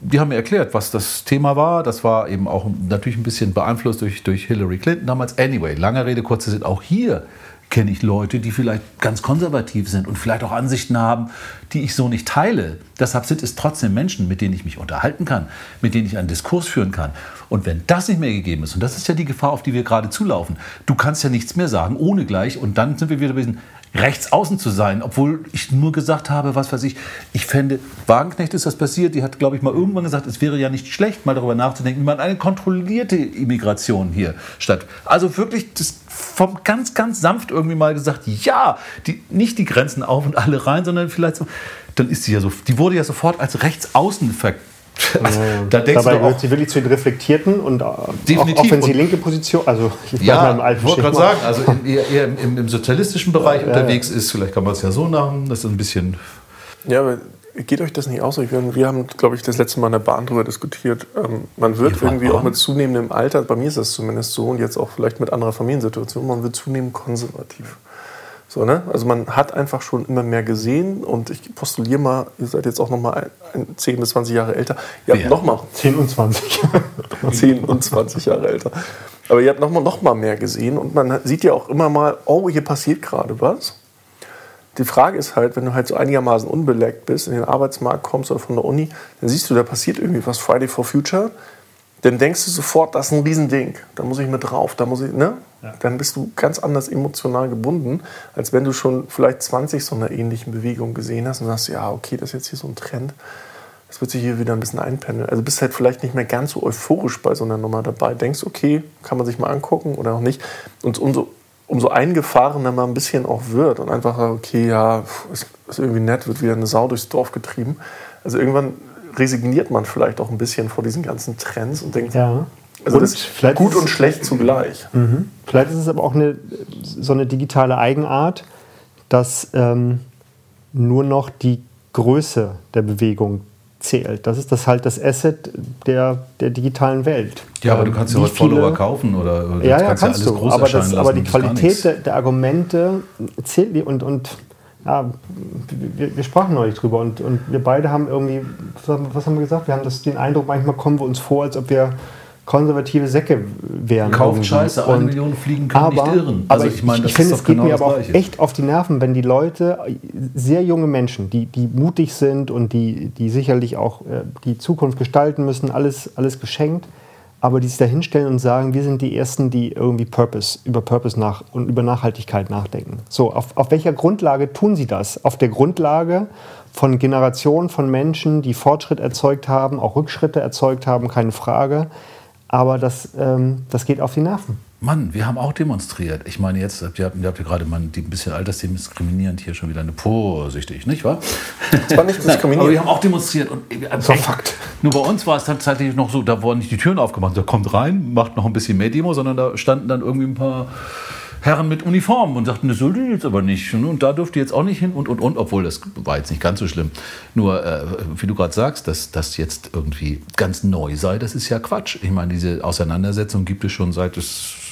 die haben mir erklärt, was das Thema war. Das war eben auch natürlich ein bisschen beeinflusst durch, durch Hillary Clinton damals. Anyway, lange Rede, kurzer Sinn, auch hier kenne ich Leute, die vielleicht ganz konservativ sind und vielleicht auch Ansichten haben, die ich so nicht teile. Deshalb sind es trotzdem Menschen, mit denen ich mich unterhalten kann, mit denen ich einen Diskurs führen kann. Und wenn das nicht mehr gegeben ist, und das ist ja die Gefahr, auf die wir gerade zulaufen, du kannst ja nichts mehr sagen, ohne gleich, und dann sind wir wieder ein bisschen rechts außen zu sein, obwohl ich nur gesagt habe, was weiß ich, ich fände, Wagenknecht ist das passiert, die hat, glaube ich, mal irgendwann gesagt, es wäre ja nicht schlecht, mal darüber nachzudenken, wie man eine kontrollierte Immigration hier statt. Also wirklich das vom ganz, ganz sanft irgendwie mal gesagt, ja, die, nicht die Grenzen auf und alle rein, sondern vielleicht so, dann ist sie ja so, die wurde ja sofort als rechts außen ver also, da denkst Dabei du auch, sie wirklich zu den reflektierten und auch, Definitiv. auch wenn sie linke Position, also ich Ja, im alten ich wollte gerade sagen, also in, eher, eher im, im sozialistischen Bereich unterwegs ist, vielleicht kann man es ja so machen, das ist ein bisschen. Ja, aber geht euch das nicht aus? Meine, Wir haben, glaube ich, das letzte Mal in der Bahn darüber diskutiert. Ähm, man wird irgendwie auch mit zunehmendem Alter, bei mir ist das zumindest so und jetzt auch vielleicht mit anderer Familiensituation, man wird zunehmend konservativ. So, ne? Also man hat einfach schon immer mehr gesehen und ich postuliere mal, ihr seid jetzt auch noch mal ein, ein 10 bis 20 Jahre älter. Ihr habt Wer? noch mal 10 und 20. 10 und 20 Jahre älter. Aber ihr habt noch mal, noch mal mehr gesehen und man sieht ja auch immer mal, oh, hier passiert gerade was. Die Frage ist halt, wenn du halt so einigermaßen unbeleckt bist, in den Arbeitsmarkt kommst oder von der Uni, dann siehst du, da passiert irgendwie was, Friday for Future, dann denkst du sofort, das ist ein Riesending, da muss ich mit drauf, da muss ich, ne? Dann bist du ganz anders emotional gebunden, als wenn du schon vielleicht 20 so einer ähnlichen Bewegung gesehen hast und sagst, ja, okay, das ist jetzt hier so ein Trend. Das wird sich hier wieder ein bisschen einpendeln. Also bist halt vielleicht nicht mehr ganz so euphorisch bei so einer Nummer dabei. Denkst, okay, kann man sich mal angucken oder auch nicht. Und umso, umso eingefahrener man ein bisschen auch wird und einfach, okay, ja, ist, ist irgendwie nett, wird wieder eine Sau durchs Dorf getrieben. Also irgendwann resigniert man vielleicht auch ein bisschen vor diesen ganzen Trends und denkt, Ja. Also Und das ist vielleicht gut und schlecht zugleich. Vielleicht ist es aber auch eine, so eine digitale Eigenart, dass ähm, nur noch die Größe der Bewegung zählt. Das ist das halt das Asset der, der digitalen Welt. Ja, aber du kannst ja heute Follower kaufen oder, oder ja, ja, kannst, kannst ja du. aber, das, aber die Qualität der, der, Argumente zählt und, und ja, wir, wir, sprachen neulich drüber und, und wir beide haben irgendwie, was haben wir gesagt? Wir haben das, den Eindruck, manchmal kommen wir uns vor, als ob wir konservative Säcke wären. Kauft irgendwie. Scheiße, eine Million Fliegen können aber, nicht irren. Also aber ich, meine, ich finde, es geht genau mir aber auch echt auf die Nerven, wenn die Leute, sehr junge Menschen, die, die mutig sind und die, die sicherlich auch äh, die Zukunft gestalten müssen, alles, alles geschenkt, aber die sich da hinstellen und sagen, wir sind die Ersten, die irgendwie Purpose, über Purpose nach und über Nachhaltigkeit nachdenken. So, auf, auf welcher Grundlage tun sie das? Auf der Grundlage von Generationen von Menschen, die Fortschritt erzeugt haben, auch Rückschritte erzeugt haben, keine Frage aber das, ähm, das geht auf die Nerven. Mann, wir haben auch demonstriert. Ich meine, jetzt habt ihr, ihr habt ja gerade mal ein bisschen altersdiskriminierend hier schon wieder eine vorsichtig, nicht wahr? Das war nicht diskriminierend. aber wir haben auch demonstriert. Und, das war Fakt. Nur bei uns war es tatsächlich noch so, da wurden nicht die Türen aufgemacht. Da kommt rein, macht noch ein bisschen mehr Demo, sondern da standen dann irgendwie ein paar Herren mit Uniformen und sagten, das sollte jetzt aber nicht. Und da dürft ihr jetzt auch nicht hin und, und, und, obwohl das war jetzt nicht ganz so schlimm. Nur, äh, wie du gerade sagst, dass das jetzt irgendwie ganz neu sei, das ist ja Quatsch. Ich meine, diese Auseinandersetzung gibt es schon seit es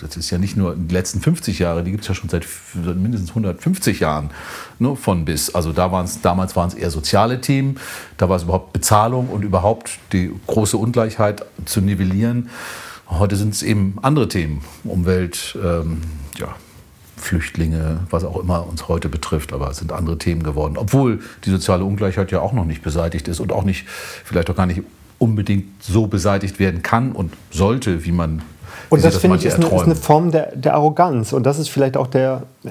das ist ja nicht nur die letzten 50 Jahre, die gibt es ja schon seit mindestens 150 Jahren ne, von bis. Also da waren's, damals waren es eher soziale Themen, da war es überhaupt Bezahlung und überhaupt die große Ungleichheit zu nivellieren. Heute sind es eben andere Themen, Umwelt, ähm, ja, Flüchtlinge, was auch immer uns heute betrifft, aber es sind andere Themen geworden. Obwohl die soziale Ungleichheit ja auch noch nicht beseitigt ist und auch nicht, vielleicht auch gar nicht unbedingt so beseitigt werden kann und sollte, wie man und das, das finde ich ist eine, ist eine, Form der, der, Arroganz. Und das ist vielleicht auch der, äh,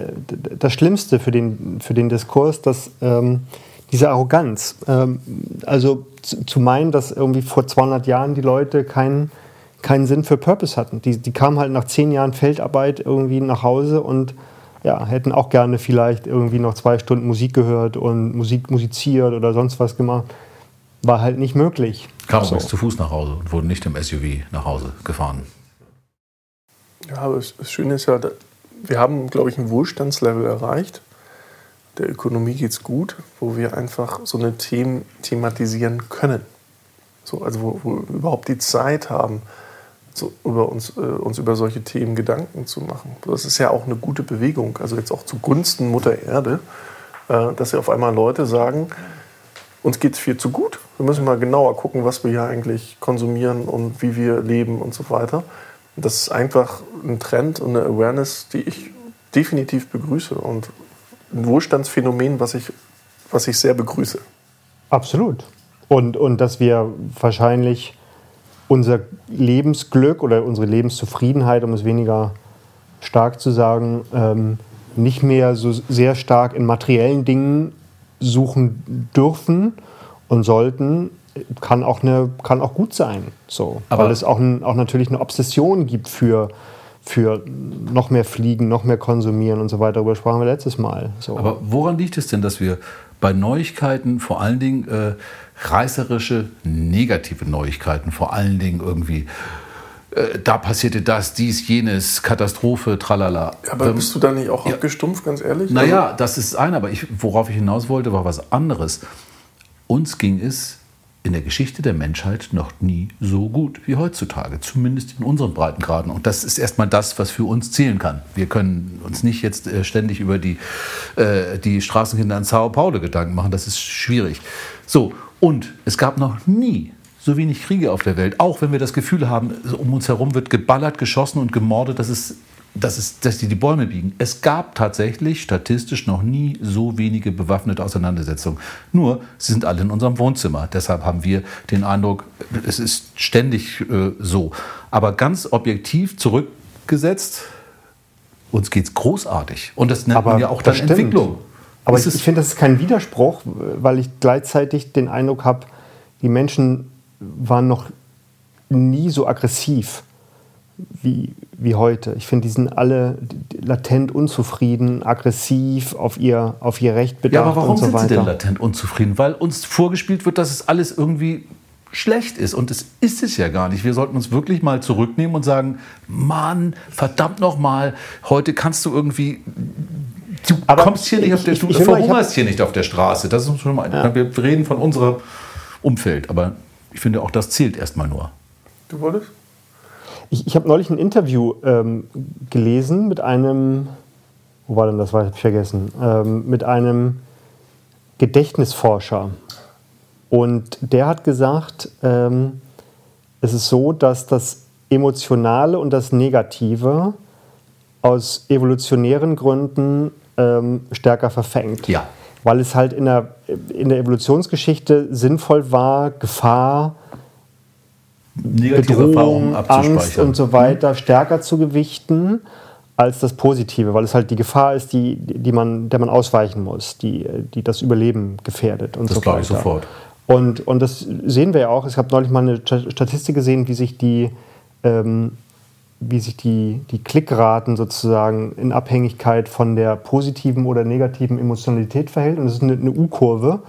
das Schlimmste für den, für den Diskurs, dass ähm, diese Arroganz. Ähm, also zu, zu, meinen, dass irgendwie vor 200 Jahren die Leute keinen keinen Sinn für Purpose hatten. Die, die kamen halt nach zehn Jahren Feldarbeit irgendwie nach Hause und ja, hätten auch gerne vielleicht irgendwie noch zwei Stunden Musik gehört und Musik musiziert oder sonst was gemacht. War halt nicht möglich. Kam so. zu Fuß nach Hause und wurden nicht im SUV nach Hause gefahren. Ja, aber das Schöne ist ja, wir haben, glaube ich, ein Wohlstandslevel erreicht. Der Ökonomie geht es gut, wo wir einfach so eine Themen thematisieren können. So, also wo, wo wir überhaupt die Zeit haben, so über uns, äh, uns über solche Themen Gedanken zu machen. Das ist ja auch eine gute Bewegung, also jetzt auch zugunsten Mutter Erde, äh, dass ja auf einmal Leute sagen, uns geht es viel zu gut. Wir müssen mal genauer gucken, was wir hier eigentlich konsumieren und wie wir leben und so weiter. Das ist einfach ein Trend und eine Awareness, die ich definitiv begrüße und ein Wohlstandsphänomen, was ich, was ich sehr begrüße. Absolut. Und, und dass wir wahrscheinlich unser Lebensglück oder unsere Lebenszufriedenheit, um es weniger stark zu sagen, ähm, nicht mehr so sehr stark in materiellen Dingen suchen dürfen und sollten, kann auch, eine, kann auch gut sein. So. Aber Weil es auch, ein, auch natürlich eine Obsession gibt für, für noch mehr Fliegen, noch mehr konsumieren und so weiter. Darüber sprachen wir letztes Mal. So. Aber woran liegt es denn, dass wir bei Neuigkeiten vor allen Dingen äh, reißerische, negative Neuigkeiten, vor allen Dingen irgendwie äh, da passierte das, dies, jenes, Katastrophe, tralala. aber ähm, bist du da nicht auch ja, abgestumpft, ganz ehrlich? Naja, also das ist ein, aber ich, worauf ich hinaus wollte, war was anderes. Uns ging es in der Geschichte der Menschheit noch nie so gut wie heutzutage, zumindest in unseren Breitengraden. Und das ist erstmal das, was für uns zählen kann. Wir können uns nicht jetzt äh, ständig über die, äh, die Straßenkinder in Sao Paulo Gedanken machen, das ist schwierig. So, und es gab noch nie so wenig Kriege auf der Welt, auch wenn wir das Gefühl haben, um uns herum wird geballert, geschossen und gemordet, dass, es, dass, es, dass die die Bäume biegen. Es gab tatsächlich statistisch noch nie so wenige bewaffnete Auseinandersetzungen. Nur, sie sind alle in unserem Wohnzimmer. Deshalb haben wir den Eindruck, es ist ständig äh, so. Aber ganz objektiv zurückgesetzt, uns geht es großartig. Und das nennt Aber man ja auch dann Entwicklung. Aber ich, ich finde, das ist kein Widerspruch, weil ich gleichzeitig den Eindruck habe, die Menschen waren noch nie so aggressiv wie, wie heute. Ich finde, die sind alle latent unzufrieden, aggressiv, auf ihr, auf ihr Recht bedacht ja, aber warum und so sind weiter. sie denn latent unzufrieden? Weil uns vorgespielt wird, dass es alles irgendwie schlecht ist. Und das ist es ja gar nicht. Wir sollten uns wirklich mal zurücknehmen und sagen, Mann, verdammt noch mal, heute kannst du irgendwie Du aber kommst hier nicht auf der, du verhungerst hier nicht auf der Straße. Das ist schon mal, ja. Wir reden von unserem Umfeld, aber ich finde auch das zählt erstmal nur. Du wolltest? Ich, ich habe neulich ein Interview ähm, gelesen mit einem, wo war denn das, habe ich vergessen, ähm, mit einem Gedächtnisforscher. Und der hat gesagt, ähm, es ist so, dass das Emotionale und das Negative aus evolutionären Gründen ähm, stärker verfängt. Ja. Weil es halt in der, in der Evolutionsgeschichte sinnvoll war, Gefahr, Negative Bedrohung, Angst und so weiter stärker zu gewichten als das Positive, weil es halt die Gefahr ist, die, die man, der man ausweichen muss, die, die das Überleben gefährdet und das so weiter. Das glaube ich sofort. Und, und das sehen wir ja auch. Ich habe neulich mal eine Statistik gesehen, wie sich die, ähm, wie sich die, die Klickraten sozusagen in Abhängigkeit von der positiven oder negativen Emotionalität verhält. Und das ist eine, eine U-Kurve.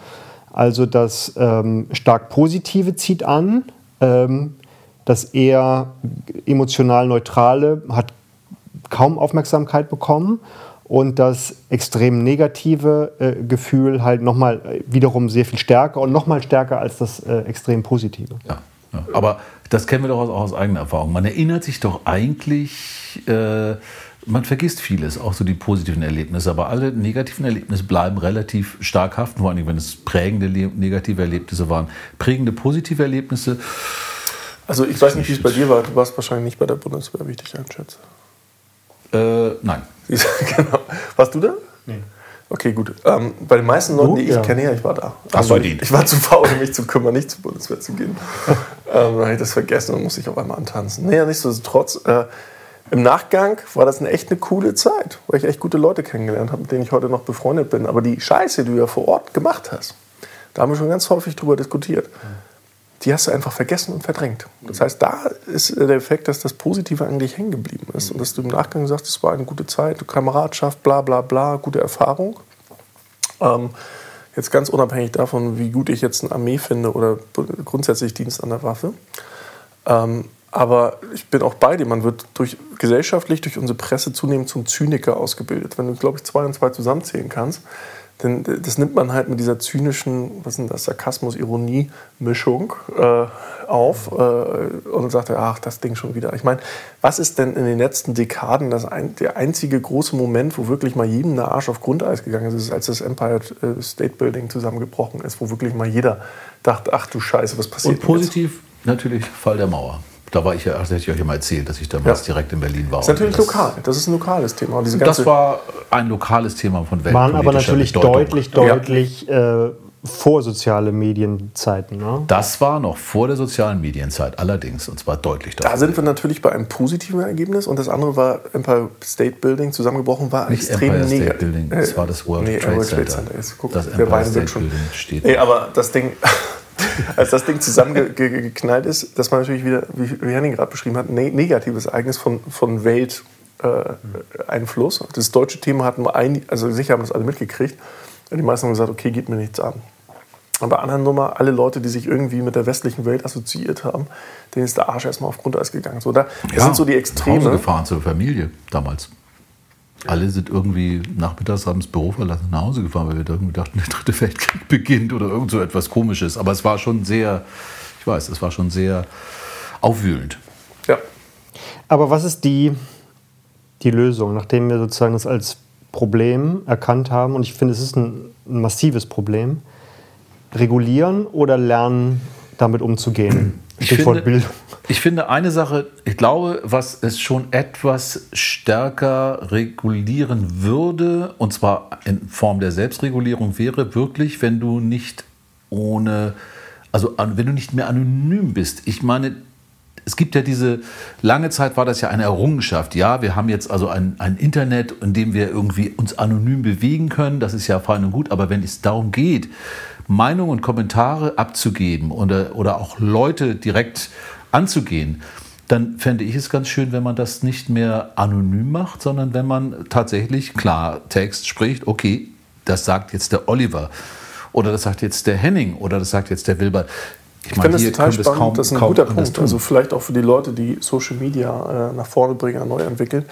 Also das ähm, stark Positive zieht an, das eher emotional Neutrale hat kaum Aufmerksamkeit bekommen und das extrem negative äh, Gefühl halt nochmal äh, wiederum sehr viel stärker und nochmal stärker als das äh, extrem positive. Ja, ja, aber das kennen wir doch auch aus eigener Erfahrung. Man erinnert sich doch eigentlich, äh, man vergisst vieles, auch so die positiven Erlebnisse, aber alle negativen Erlebnisse bleiben relativ stark haften, vor allem wenn es prägende negative Erlebnisse waren. Prägende positive Erlebnisse. Also ich weiß nicht, wie es bei dir war. Du warst wahrscheinlich nicht bei der Bundeswehr, wie ich dich einschätze. Äh, nein. genau. Warst du da? Nee. Okay, gut. Ähm, bei den meisten Leuten, die ich ja. kenne, ja, ich war da. Hast du verdient. Ich war zu faul, um mich zu kümmern, nicht zur Bundeswehr zu gehen. ähm, dann habe ich das vergessen und musste ich auf einmal antanzen. Naja, nichtsdestotrotz, äh, im Nachgang war das eine echt eine coole Zeit, weil ich echt gute Leute kennengelernt habe, mit denen ich heute noch befreundet bin. Aber die Scheiße, die du ja vor Ort gemacht hast, da haben wir schon ganz häufig drüber diskutiert. Die hast du einfach vergessen und verdrängt. Das heißt, da ist der Effekt, dass das Positive eigentlich hängen geblieben ist und dass du im Nachgang sagst, es war eine gute Zeit, Kameradschaft, bla bla bla, gute Erfahrung. Ähm, jetzt ganz unabhängig davon, wie gut ich jetzt eine Armee finde oder grundsätzlich Dienst an der Waffe. Ähm, aber ich bin auch bei dir, man wird durch, gesellschaftlich durch unsere Presse zunehmend zum Zyniker ausgebildet. Wenn du, glaube ich, zwei und zwei zusammenzählen kannst, denn das nimmt man halt mit dieser zynischen, was ist denn das, Sarkasmus-Ironie-Mischung äh, auf äh, und sagt, ach, das Ding schon wieder. Ich meine, was ist denn in den letzten Dekaden das ein, der einzige große Moment, wo wirklich mal jedem der Arsch auf Grundeis gegangen ist, ist als das Empire äh, State Building zusammengebrochen ist, wo wirklich mal jeder dachte, ach du Scheiße, was passiert Und positiv jetzt? natürlich Fall der Mauer. Da war ich ja, das hätte ich euch ja mal erzählt, dass ich damals ja. direkt in Berlin war. Das ist natürlich das, lokal. Das ist ein lokales Thema. das war ein lokales Thema von Welt. Waren aber natürlich Bedeutung. deutlich, deutlich ja. äh, vor soziale Medienzeiten. Ne? Das war noch vor der sozialen Medienzeit, allerdings, und zwar deutlich. Davor. Da sind wir natürlich bei einem positiven Ergebnis und das andere war Empire State Building zusammengebrochen, war Nicht extrem Empire State negativ. Building, das war das World nee, Trade, World Trade Center. Center. Guck, das Empire State Building steht. Ey, aber das Ding. als das Ding zusammengeknallt ist, das war natürlich wieder, wie Henning gerade beschrieben hat, ein ne-, negatives Ereignis von, von Welteinfluss. Äh, das deutsche Thema hatten wir ein, also sicher haben das alle mitgekriegt. Die meisten haben gesagt, okay, geht mir nichts an. Aber bei anderen Nummer, alle Leute, die sich irgendwie mit der westlichen Welt assoziiert haben, denen ist der Arsch erstmal auf Grundeis gegangen. So, da, das ja, sind so die Extreme. Hause gefahren zur Familie damals. Alle sind irgendwie nachmittags haben das Büro verlassen, nach Hause gefahren, weil wir irgendwie dachten, der dritte Weltkrieg beginnt oder irgend so etwas Komisches. Aber es war schon sehr, ich weiß, es war schon sehr aufwühlend. Ja. Aber was ist die, die Lösung, nachdem wir sozusagen das als Problem erkannt haben? Und ich finde, es ist ein, ein massives Problem. Regulieren oder lernen, damit umzugehen? Stichwort finde, Bildung. Ich finde eine Sache, ich glaube, was es schon etwas stärker regulieren würde, und zwar in Form der Selbstregulierung, wäre wirklich, wenn du nicht ohne, also wenn du nicht mehr anonym bist. Ich meine, es gibt ja diese, lange Zeit war das ja eine Errungenschaft. Ja, wir haben jetzt also ein, ein Internet, in dem wir irgendwie uns anonym bewegen können. Das ist ja fein und gut. Aber wenn es darum geht, Meinungen und Kommentare abzugeben oder, oder auch Leute direkt anzugehen, dann fände ich es ganz schön, wenn man das nicht mehr anonym macht, sondern wenn man tatsächlich klar Text spricht, okay, das sagt jetzt der Oliver oder das sagt jetzt der Henning oder das sagt jetzt der Wilbert. Ich, ich meine, finde das total spannend, kaum, das ist ein guter Punkt. Also vielleicht auch für die Leute, die Social Media äh, nach vorne bringen, neu entwickeln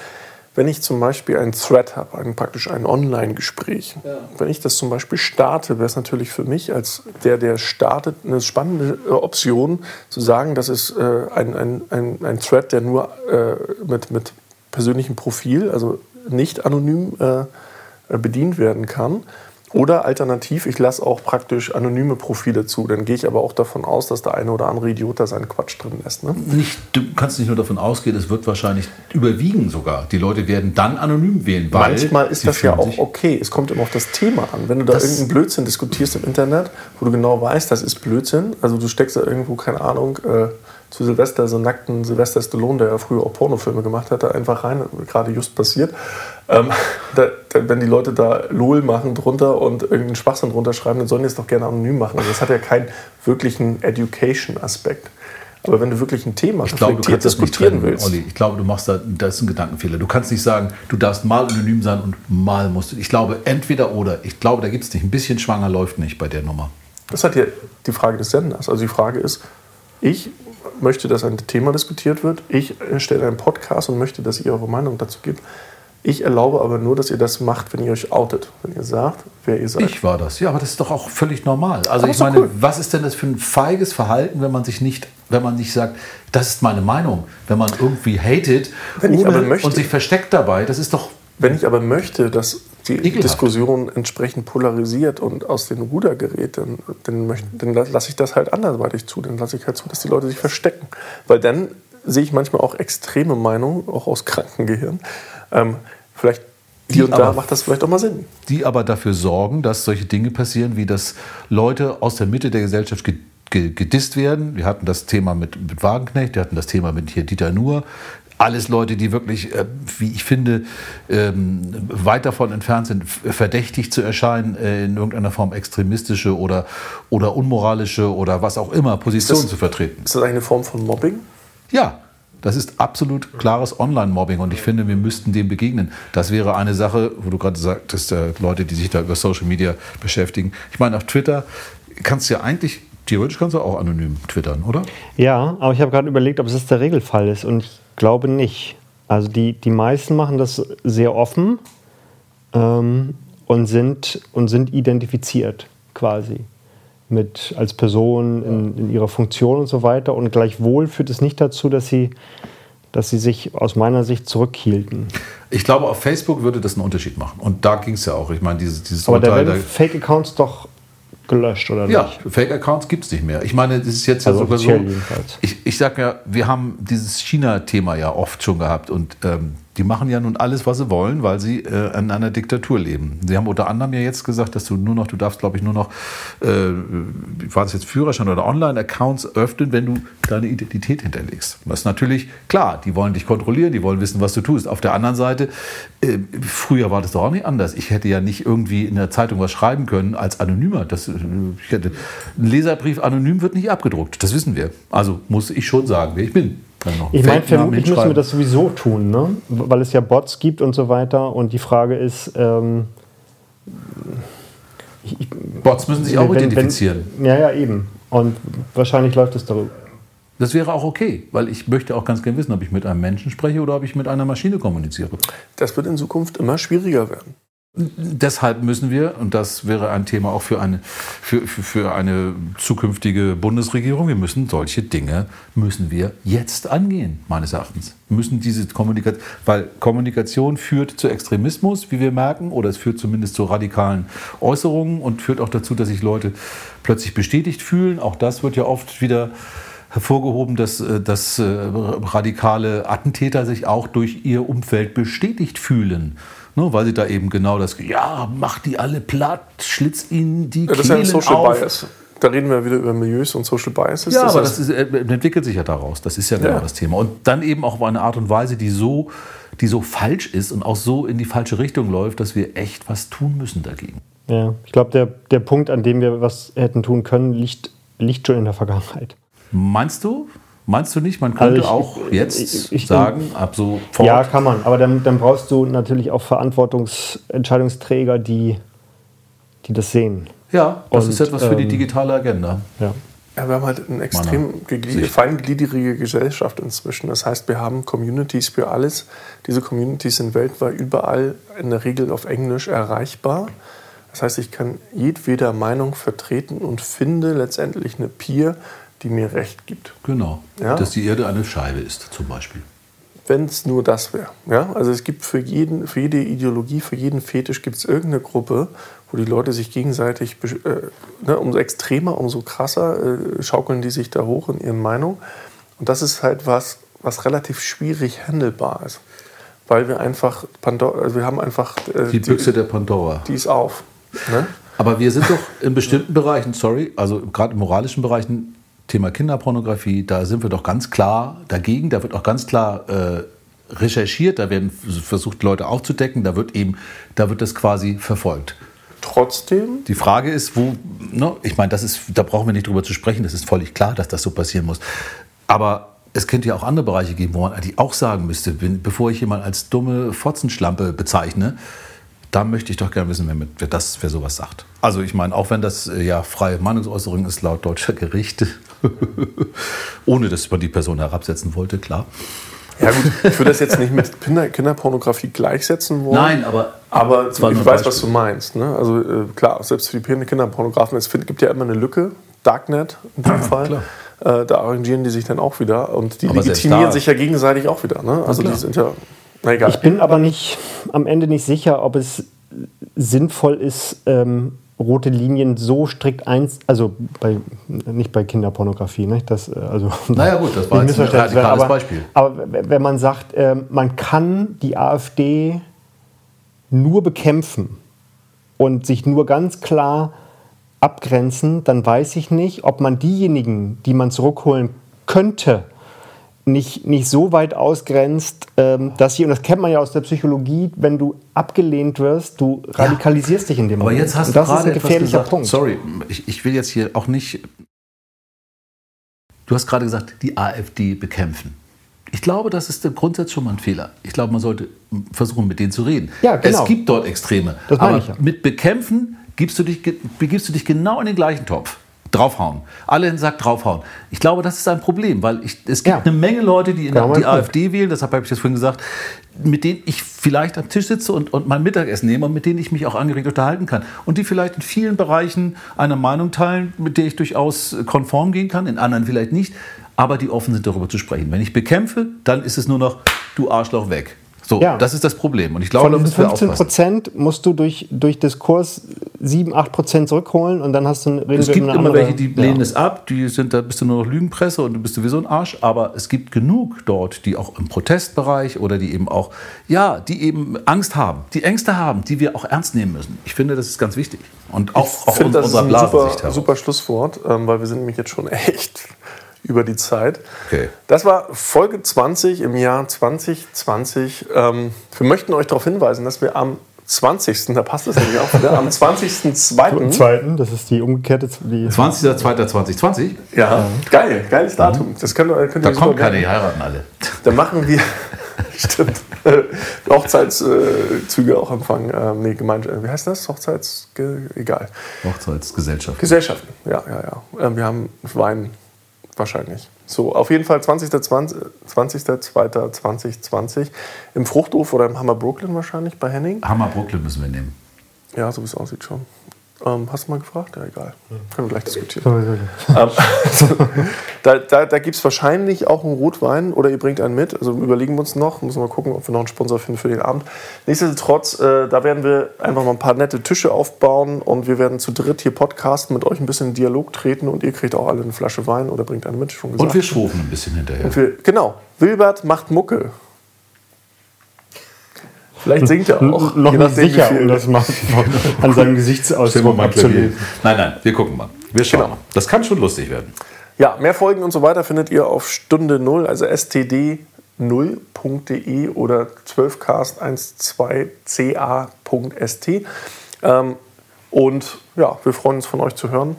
wenn ich zum Beispiel einen Thread habe, ein, praktisch ein Online-Gespräch, ja. wenn ich das zum Beispiel starte, wäre es natürlich für mich als der, der startet, eine spannende äh, Option zu sagen, das ist äh, ein, ein, ein, ein Thread, der nur äh, mit, mit persönlichem Profil, also nicht anonym äh bedient werden kann. Oder alternativ, ich lasse auch praktisch anonyme Profile zu. Dann gehe ich aber auch davon aus, dass der eine oder andere Idiot da seinen Quatsch drin lässt. Ne? Nicht, du kannst nicht nur davon ausgehen, es wird wahrscheinlich überwiegen sogar. Die Leute werden dann anonym wählen. Weil Manchmal ist das ja auch okay. Es kommt immer auf das Thema an. Wenn du da irgendeinen Blödsinn diskutierst im Internet, wo du genau weißt, das ist Blödsinn, also du steckst da irgendwo, keine Ahnung, äh, zu Silvester, so nackten Silvester Stallone, der ja früher auch Pornofilme gemacht hat, da einfach rein, gerade just passiert. Ähm, da, da, wenn die Leute da LOL machen drunter und irgendeinen Schwachsinn drunter schreiben, dann sollen die es doch gerne anonym machen. Also das hat ja keinen wirklichen Education-Aspekt. Aber wenn du wirklich ein Thema ich glaube, du kannst diskutieren trennen, willst. Olli, ich glaube, du machst da, das ist ein Gedankenfehler. Du kannst nicht sagen, du darfst mal anonym sein und mal musst du. Ich glaube, entweder oder. Ich glaube, da gibt es nicht. Ein bisschen schwanger läuft nicht bei der Nummer. Das hat ja die Frage des Senders. Also die Frage ist, ich möchte, dass ein Thema diskutiert wird. Ich stelle einen Podcast und möchte, dass ihr eure Meinung dazu gibt. Ich erlaube aber nur, dass ihr das macht, wenn ihr euch outet, wenn ihr sagt, wer ihr seid. Ich war das, ja, aber das ist doch auch völlig normal. Also ich meine, cool. was ist denn das für ein feiges Verhalten, wenn man sich nicht, wenn man nicht sagt, das ist meine Meinung, wenn man irgendwie hatet und sich versteckt dabei, das ist doch wenn ich aber möchte, dass die Ekelhaft. Diskussion entsprechend polarisiert und aus den Ruder gerät, dann, dann, dann lasse ich das halt anderweitig zu. Dann lasse ich halt zu, dass die Leute sich verstecken. Weil dann sehe ich manchmal auch extreme Meinungen, auch aus Krankengehirn. Ähm, vielleicht hier und da macht das vielleicht auch mal Sinn. Die aber dafür sorgen, dass solche Dinge passieren, wie dass Leute aus der Mitte der Gesellschaft gedisst werden. Wir hatten das Thema mit, mit Wagenknecht, wir hatten das Thema mit hier Dieter Nuhr alles Leute, die wirklich, äh, wie ich finde, ähm, weit davon entfernt sind, verdächtig zu erscheinen, äh, in irgendeiner Form extremistische oder, oder unmoralische oder was auch immer Positionen zu vertreten. Ist das eine Form von Mobbing? Ja, das ist absolut klares Online-Mobbing und ich finde, wir müssten dem begegnen. Das wäre eine Sache, wo du gerade sagtest, äh, Leute, die sich da über Social Media beschäftigen. Ich meine, auf Twitter kannst du ja eigentlich Theoretisch kannst du auch anonym twittern, oder? Ja, aber ich habe gerade überlegt, ob es das der Regelfall ist. Und ich glaube nicht. Also die, die meisten machen das sehr offen ähm, und, sind, und sind identifiziert quasi mit als Person in, in, ihrer Funktion und so weiter. Und gleichwohl führt es nicht dazu, dass sie, dass sie sich aus meiner Sicht zurückhielten. Ich glaube, auf Facebook würde das einen Unterschied machen. Und da ging es ja auch. Ich meine, dieses, dieses Aber Urteil, da werden Fake-Accounts doch gelöscht oder ja, nicht? Ja, Fake-Accounts gibt es nicht mehr. Ich meine, das ist jetzt also ja sogar so. Ich, ich sage ja, wir haben dieses China-Thema ja oft schon gehabt und ähm, die machen ja nun alles, was sie wollen, weil sie äh, in einer Diktatur leben. Sie haben unter anderem ja jetzt gesagt, dass du nur noch, du darfst, glaube ich, nur noch, äh, war das jetzt Führerschein oder Online-Accounts öffnen, wenn du deine Identität hinterlegst. Das ist natürlich klar, die wollen dich kontrollieren, die wollen wissen, was du tust. Auf der anderen Seite, äh, früher war das doch auch nicht anders. Ich hätte ja nicht irgendwie in der Zeitung was schreiben können als Anonymer. Das, äh, ich hätte, ein Leserbrief anonym wird nicht abgedruckt, das wissen wir. Also muss ich schon sagen, wer ich bin. Ich meine, vermutlich müssen wir das sowieso tun, ne? weil es ja Bots gibt und so weiter. Und die Frage ist, ähm, ich, Bots müssen sich auch wenn, identifizieren. Wenn, ja, ja, eben. Und wahrscheinlich läuft es darüber. Das wäre auch okay, weil ich möchte auch ganz gerne wissen, ob ich mit einem Menschen spreche oder ob ich mit einer Maschine kommuniziere. Das wird in Zukunft immer schwieriger werden. Deshalb müssen wir, und das wäre ein Thema auch für eine, für, für, eine zukünftige Bundesregierung, wir müssen solche Dinge, müssen wir jetzt angehen, meines Erachtens. Wir müssen diese Kommunikation, weil Kommunikation führt zu Extremismus, wie wir merken, oder es führt zumindest zu radikalen Äußerungen und führt auch dazu, dass sich Leute plötzlich bestätigt fühlen. Auch das wird ja oft wieder hervorgehoben, dass, äh, dass äh, radikale Attentäter sich auch durch ihr Umfeld bestätigt fühlen. Ne, weil sie da eben genau das, ja, mach die alle platt, schlitz ihnen die ja, Das ist ja ein Social auf. Bias. Da reden wir wieder über Milieus und Social Biases. Ja, das aber das ist, äh, entwickelt sich ja daraus. Das ist ja genau ja. das Thema. Und dann eben auch auf eine Art und Weise, die so, die so falsch ist und auch so in die falsche Richtung läuft, dass wir echt was tun müssen dagegen. Ja, ich glaube, der, der Punkt, an dem wir was hätten tun können, liegt, liegt schon in der Vergangenheit. Meinst du? Meinst du nicht, man könnte also ich, auch jetzt ich, ich, sagen, ab so fort? Ja, kann man. Aber dann, dann brauchst du natürlich auch Verantwortungsentscheidungsträger, die, die das sehen. Ja, das Und, ist etwas für die ähm, digitale Agenda. Ja. Ja, wir haben halt eine extrem geglied- feingliedrige Gesellschaft inzwischen. Das heißt, wir haben Communities für alles. Diese Communities sind weltweit überall in der Regel auf Englisch erreichbar. Das heißt, ich kann jedweder Meinung vertreten und finde letztendlich eine Peer, die mir recht gibt. Genau. Ja. Dass die Erde eine Scheibe ist, zum Beispiel. Wenn es nur das wäre. Ja? Also es gibt für, jeden, für jede Ideologie, für jeden Fetisch gibt es irgendeine Gruppe, wo die Leute sich gegenseitig, äh, ne, umso extremer, umso krasser äh, schaukeln die sich da hoch in ihren Meinungen. Und das ist halt was, was relativ schwierig handelbar ist. Weil wir einfach, Pandora, also wir haben einfach, äh, Die Büchse der Pandora. die ist auf. Ne? Aber wir sind doch in bestimmten Bereichen, sorry, also gerade in moralischen Bereichen, Thema Kinderpornografie, da sind wir doch ganz klar dagegen. Da wird auch ganz klar äh, recherchiert, da werden versucht, Leute aufzudecken, da wird eben, da wird das quasi verfolgt. Trotzdem Die Frage ist, wo, ne, ich meine, das ist, da brauchen wir nicht drüber zu sprechen, das ist völlig klar, dass das so passieren muss. Aber es könnte ja auch andere Bereiche geben, wo man eigentlich auch sagen müsste, bevor ich jemanden als dumme Fotzenschlampe bezeichne, da möchte ich doch gerne wissen, wer, wer, das, wer sowas sagt. Also ich meine, auch wenn das äh, ja freie Meinungsäußerung ist laut deutscher Gerichte, ohne dass man die Person herabsetzen wollte, klar. Ja gut, ich würde das jetzt nicht mit Kinder, Kinderpornografie gleichsetzen wollen. Nein, aber- aber ich weiß, was Beispiel. du meinst. Ne? Also äh, klar, selbst für die Kinderpornografen, es gibt ja immer eine Lücke, Darknet in dem Fall. Äh, da arrangieren die sich dann auch wieder und die Aber legitimieren sich ja gegenseitig auch wieder. Ne? Also die klar. sind ja, na egal. Ich bin aber nicht am Ende nicht sicher, ob es sinnvoll ist, ähm, rote Linien so strikt eins, also bei, nicht bei Kinderpornografie, ne? das, äh, also Naja, gut, das war ein missverständlich werden, radikales aber, Beispiel. Aber wenn man sagt, ähm, man kann die AfD nur bekämpfen und sich nur ganz klar abgrenzen, dann weiß ich nicht, ob man diejenigen, die man zurückholen könnte, nicht, nicht so weit ausgrenzt, ähm, dass sie, und das kennt man ja aus der Psychologie, wenn du abgelehnt wirst, du radikalisierst dich in dem Aber Moment. jetzt hast und du das ist gerade ein etwas gefährlicher gesagt. Punkt. Sorry, ich, ich will jetzt hier auch nicht. Du hast gerade gesagt, die AfD bekämpfen. Ich glaube, das ist im Grundsatz schon mal ein Fehler. Ich glaube, man sollte versuchen, mit denen zu reden. Ja, genau. Es gibt dort Extreme. Das aber ich ja. mit bekämpfen gibst du dich, begibst du dich genau in den gleichen Topf. Draufhauen. Alle in den Sack draufhauen. Ich glaube, das ist ein Problem, weil ich, es gibt Ja. eine Menge Leute, die in mein die Punkt. AfD wählen, deshalb habe ich das vorhin gesagt, mit denen ich vielleicht am Tisch sitze und, und mein Mittagessen nehme und mit denen ich mich auch angeregt unterhalten kann. Und die vielleicht in vielen Bereichen eine Meinung teilen, mit der ich durchaus konform gehen kann, in anderen vielleicht nicht, aber die offen sind, darüber zu sprechen. Wenn ich bekämpfe, dann ist es nur noch, du Arschloch weg. So, Ja. das ist das Problem. Und ich glaube, Von da diesen müssen wir 15 aufpassen. Prozent musst du durch, durch Diskurs 7, 8 Prozent zurückholen und dann hast du reden Es wir gibt immer eine andere- welche, die lehnen es ab, die sind, da bist du nur noch Lügenpresse und du bist sowieso ein Arsch. Aber es gibt genug dort, die auch im Protestbereich oder die eben auch, ja, die eben Angst haben, die Ängste haben, die wir auch ernst nehmen müssen. Ich finde, das ist ganz wichtig. Und auch, Ich auch finde, aus das ein Blasensicht super, super Schlusswort, ähm, weil wir sind nämlich jetzt schon echt über die Zeit. Okay. Das war Folge 20 im Jahr 2020. Ähm, wir möchten euch darauf hinweisen, dass wir am 20. Da passt es nämlich auch wieder, am Im 20.02. zweiten, das ist die umgekehrte. Die 20.02.2020, Ja, geil, geiles Datum. Das könnt, ihr- könnt da kommen keine, die heiraten alle. Da machen wir, stimmt, Hochzeitszüge auch empfangen. Ähm, nee, Gemeinschaft, wie heißt das? Hochzeits, egal. Hochzeitsgesellschaft. Gesellschaften, ja, ja, ja. Ähm, wir haben Wein wahrscheinlich. So, auf jeden Fall 20.02.2020 20, im Fruchthof oder im Hammer Brooklyn wahrscheinlich bei Henning. Hammer Brooklyn müssen wir nehmen. Ja, so wie es aussieht schon. Ähm, hast du mal gefragt? Ja, egal. Können wir gleich diskutieren. ähm, Da, da, da gibt es wahrscheinlich auch einen Rotwein oder ihr bringt einen mit. Also überlegen wir uns noch. Müssen wir mal gucken, ob wir noch einen Sponsor finden für den Abend. Nichtsdestotrotz, äh, da werden wir einfach mal ein paar nette Tische aufbauen und wir werden zu dritt hier podcasten, mit euch ein bisschen in Dialog treten und ihr kriegt auch alle eine Flasche Wein oder bringt eine mit, schon gesagt. Und wir schwufen ein bisschen hinterher. Und wir, genau. Wilbert macht Mucke. Vielleicht singt er auch. noch nicht sicher, um das mal an seinem Gesichtsausdruck abzulesen. Nein, nein, wir gucken mal. Wir schauen Genau. mal. Das kann schon lustig werden. Ja, mehr Folgen und so weiter findet ihr auf Stunde 0, also std0.de oder 12cast12ca.st. Ähm, und ja, wir freuen uns von euch zu hören.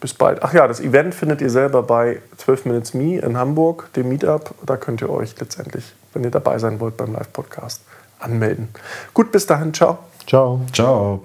Bis bald. Ach ja, das Event findet ihr selber bei 12 Minutes Me in Hamburg, dem Meetup. Da könnt ihr euch letztendlich, wenn ihr dabei sein wollt beim Live-Podcast, anmelden. Gut, bis dahin, ciao. Ciao. Ciao.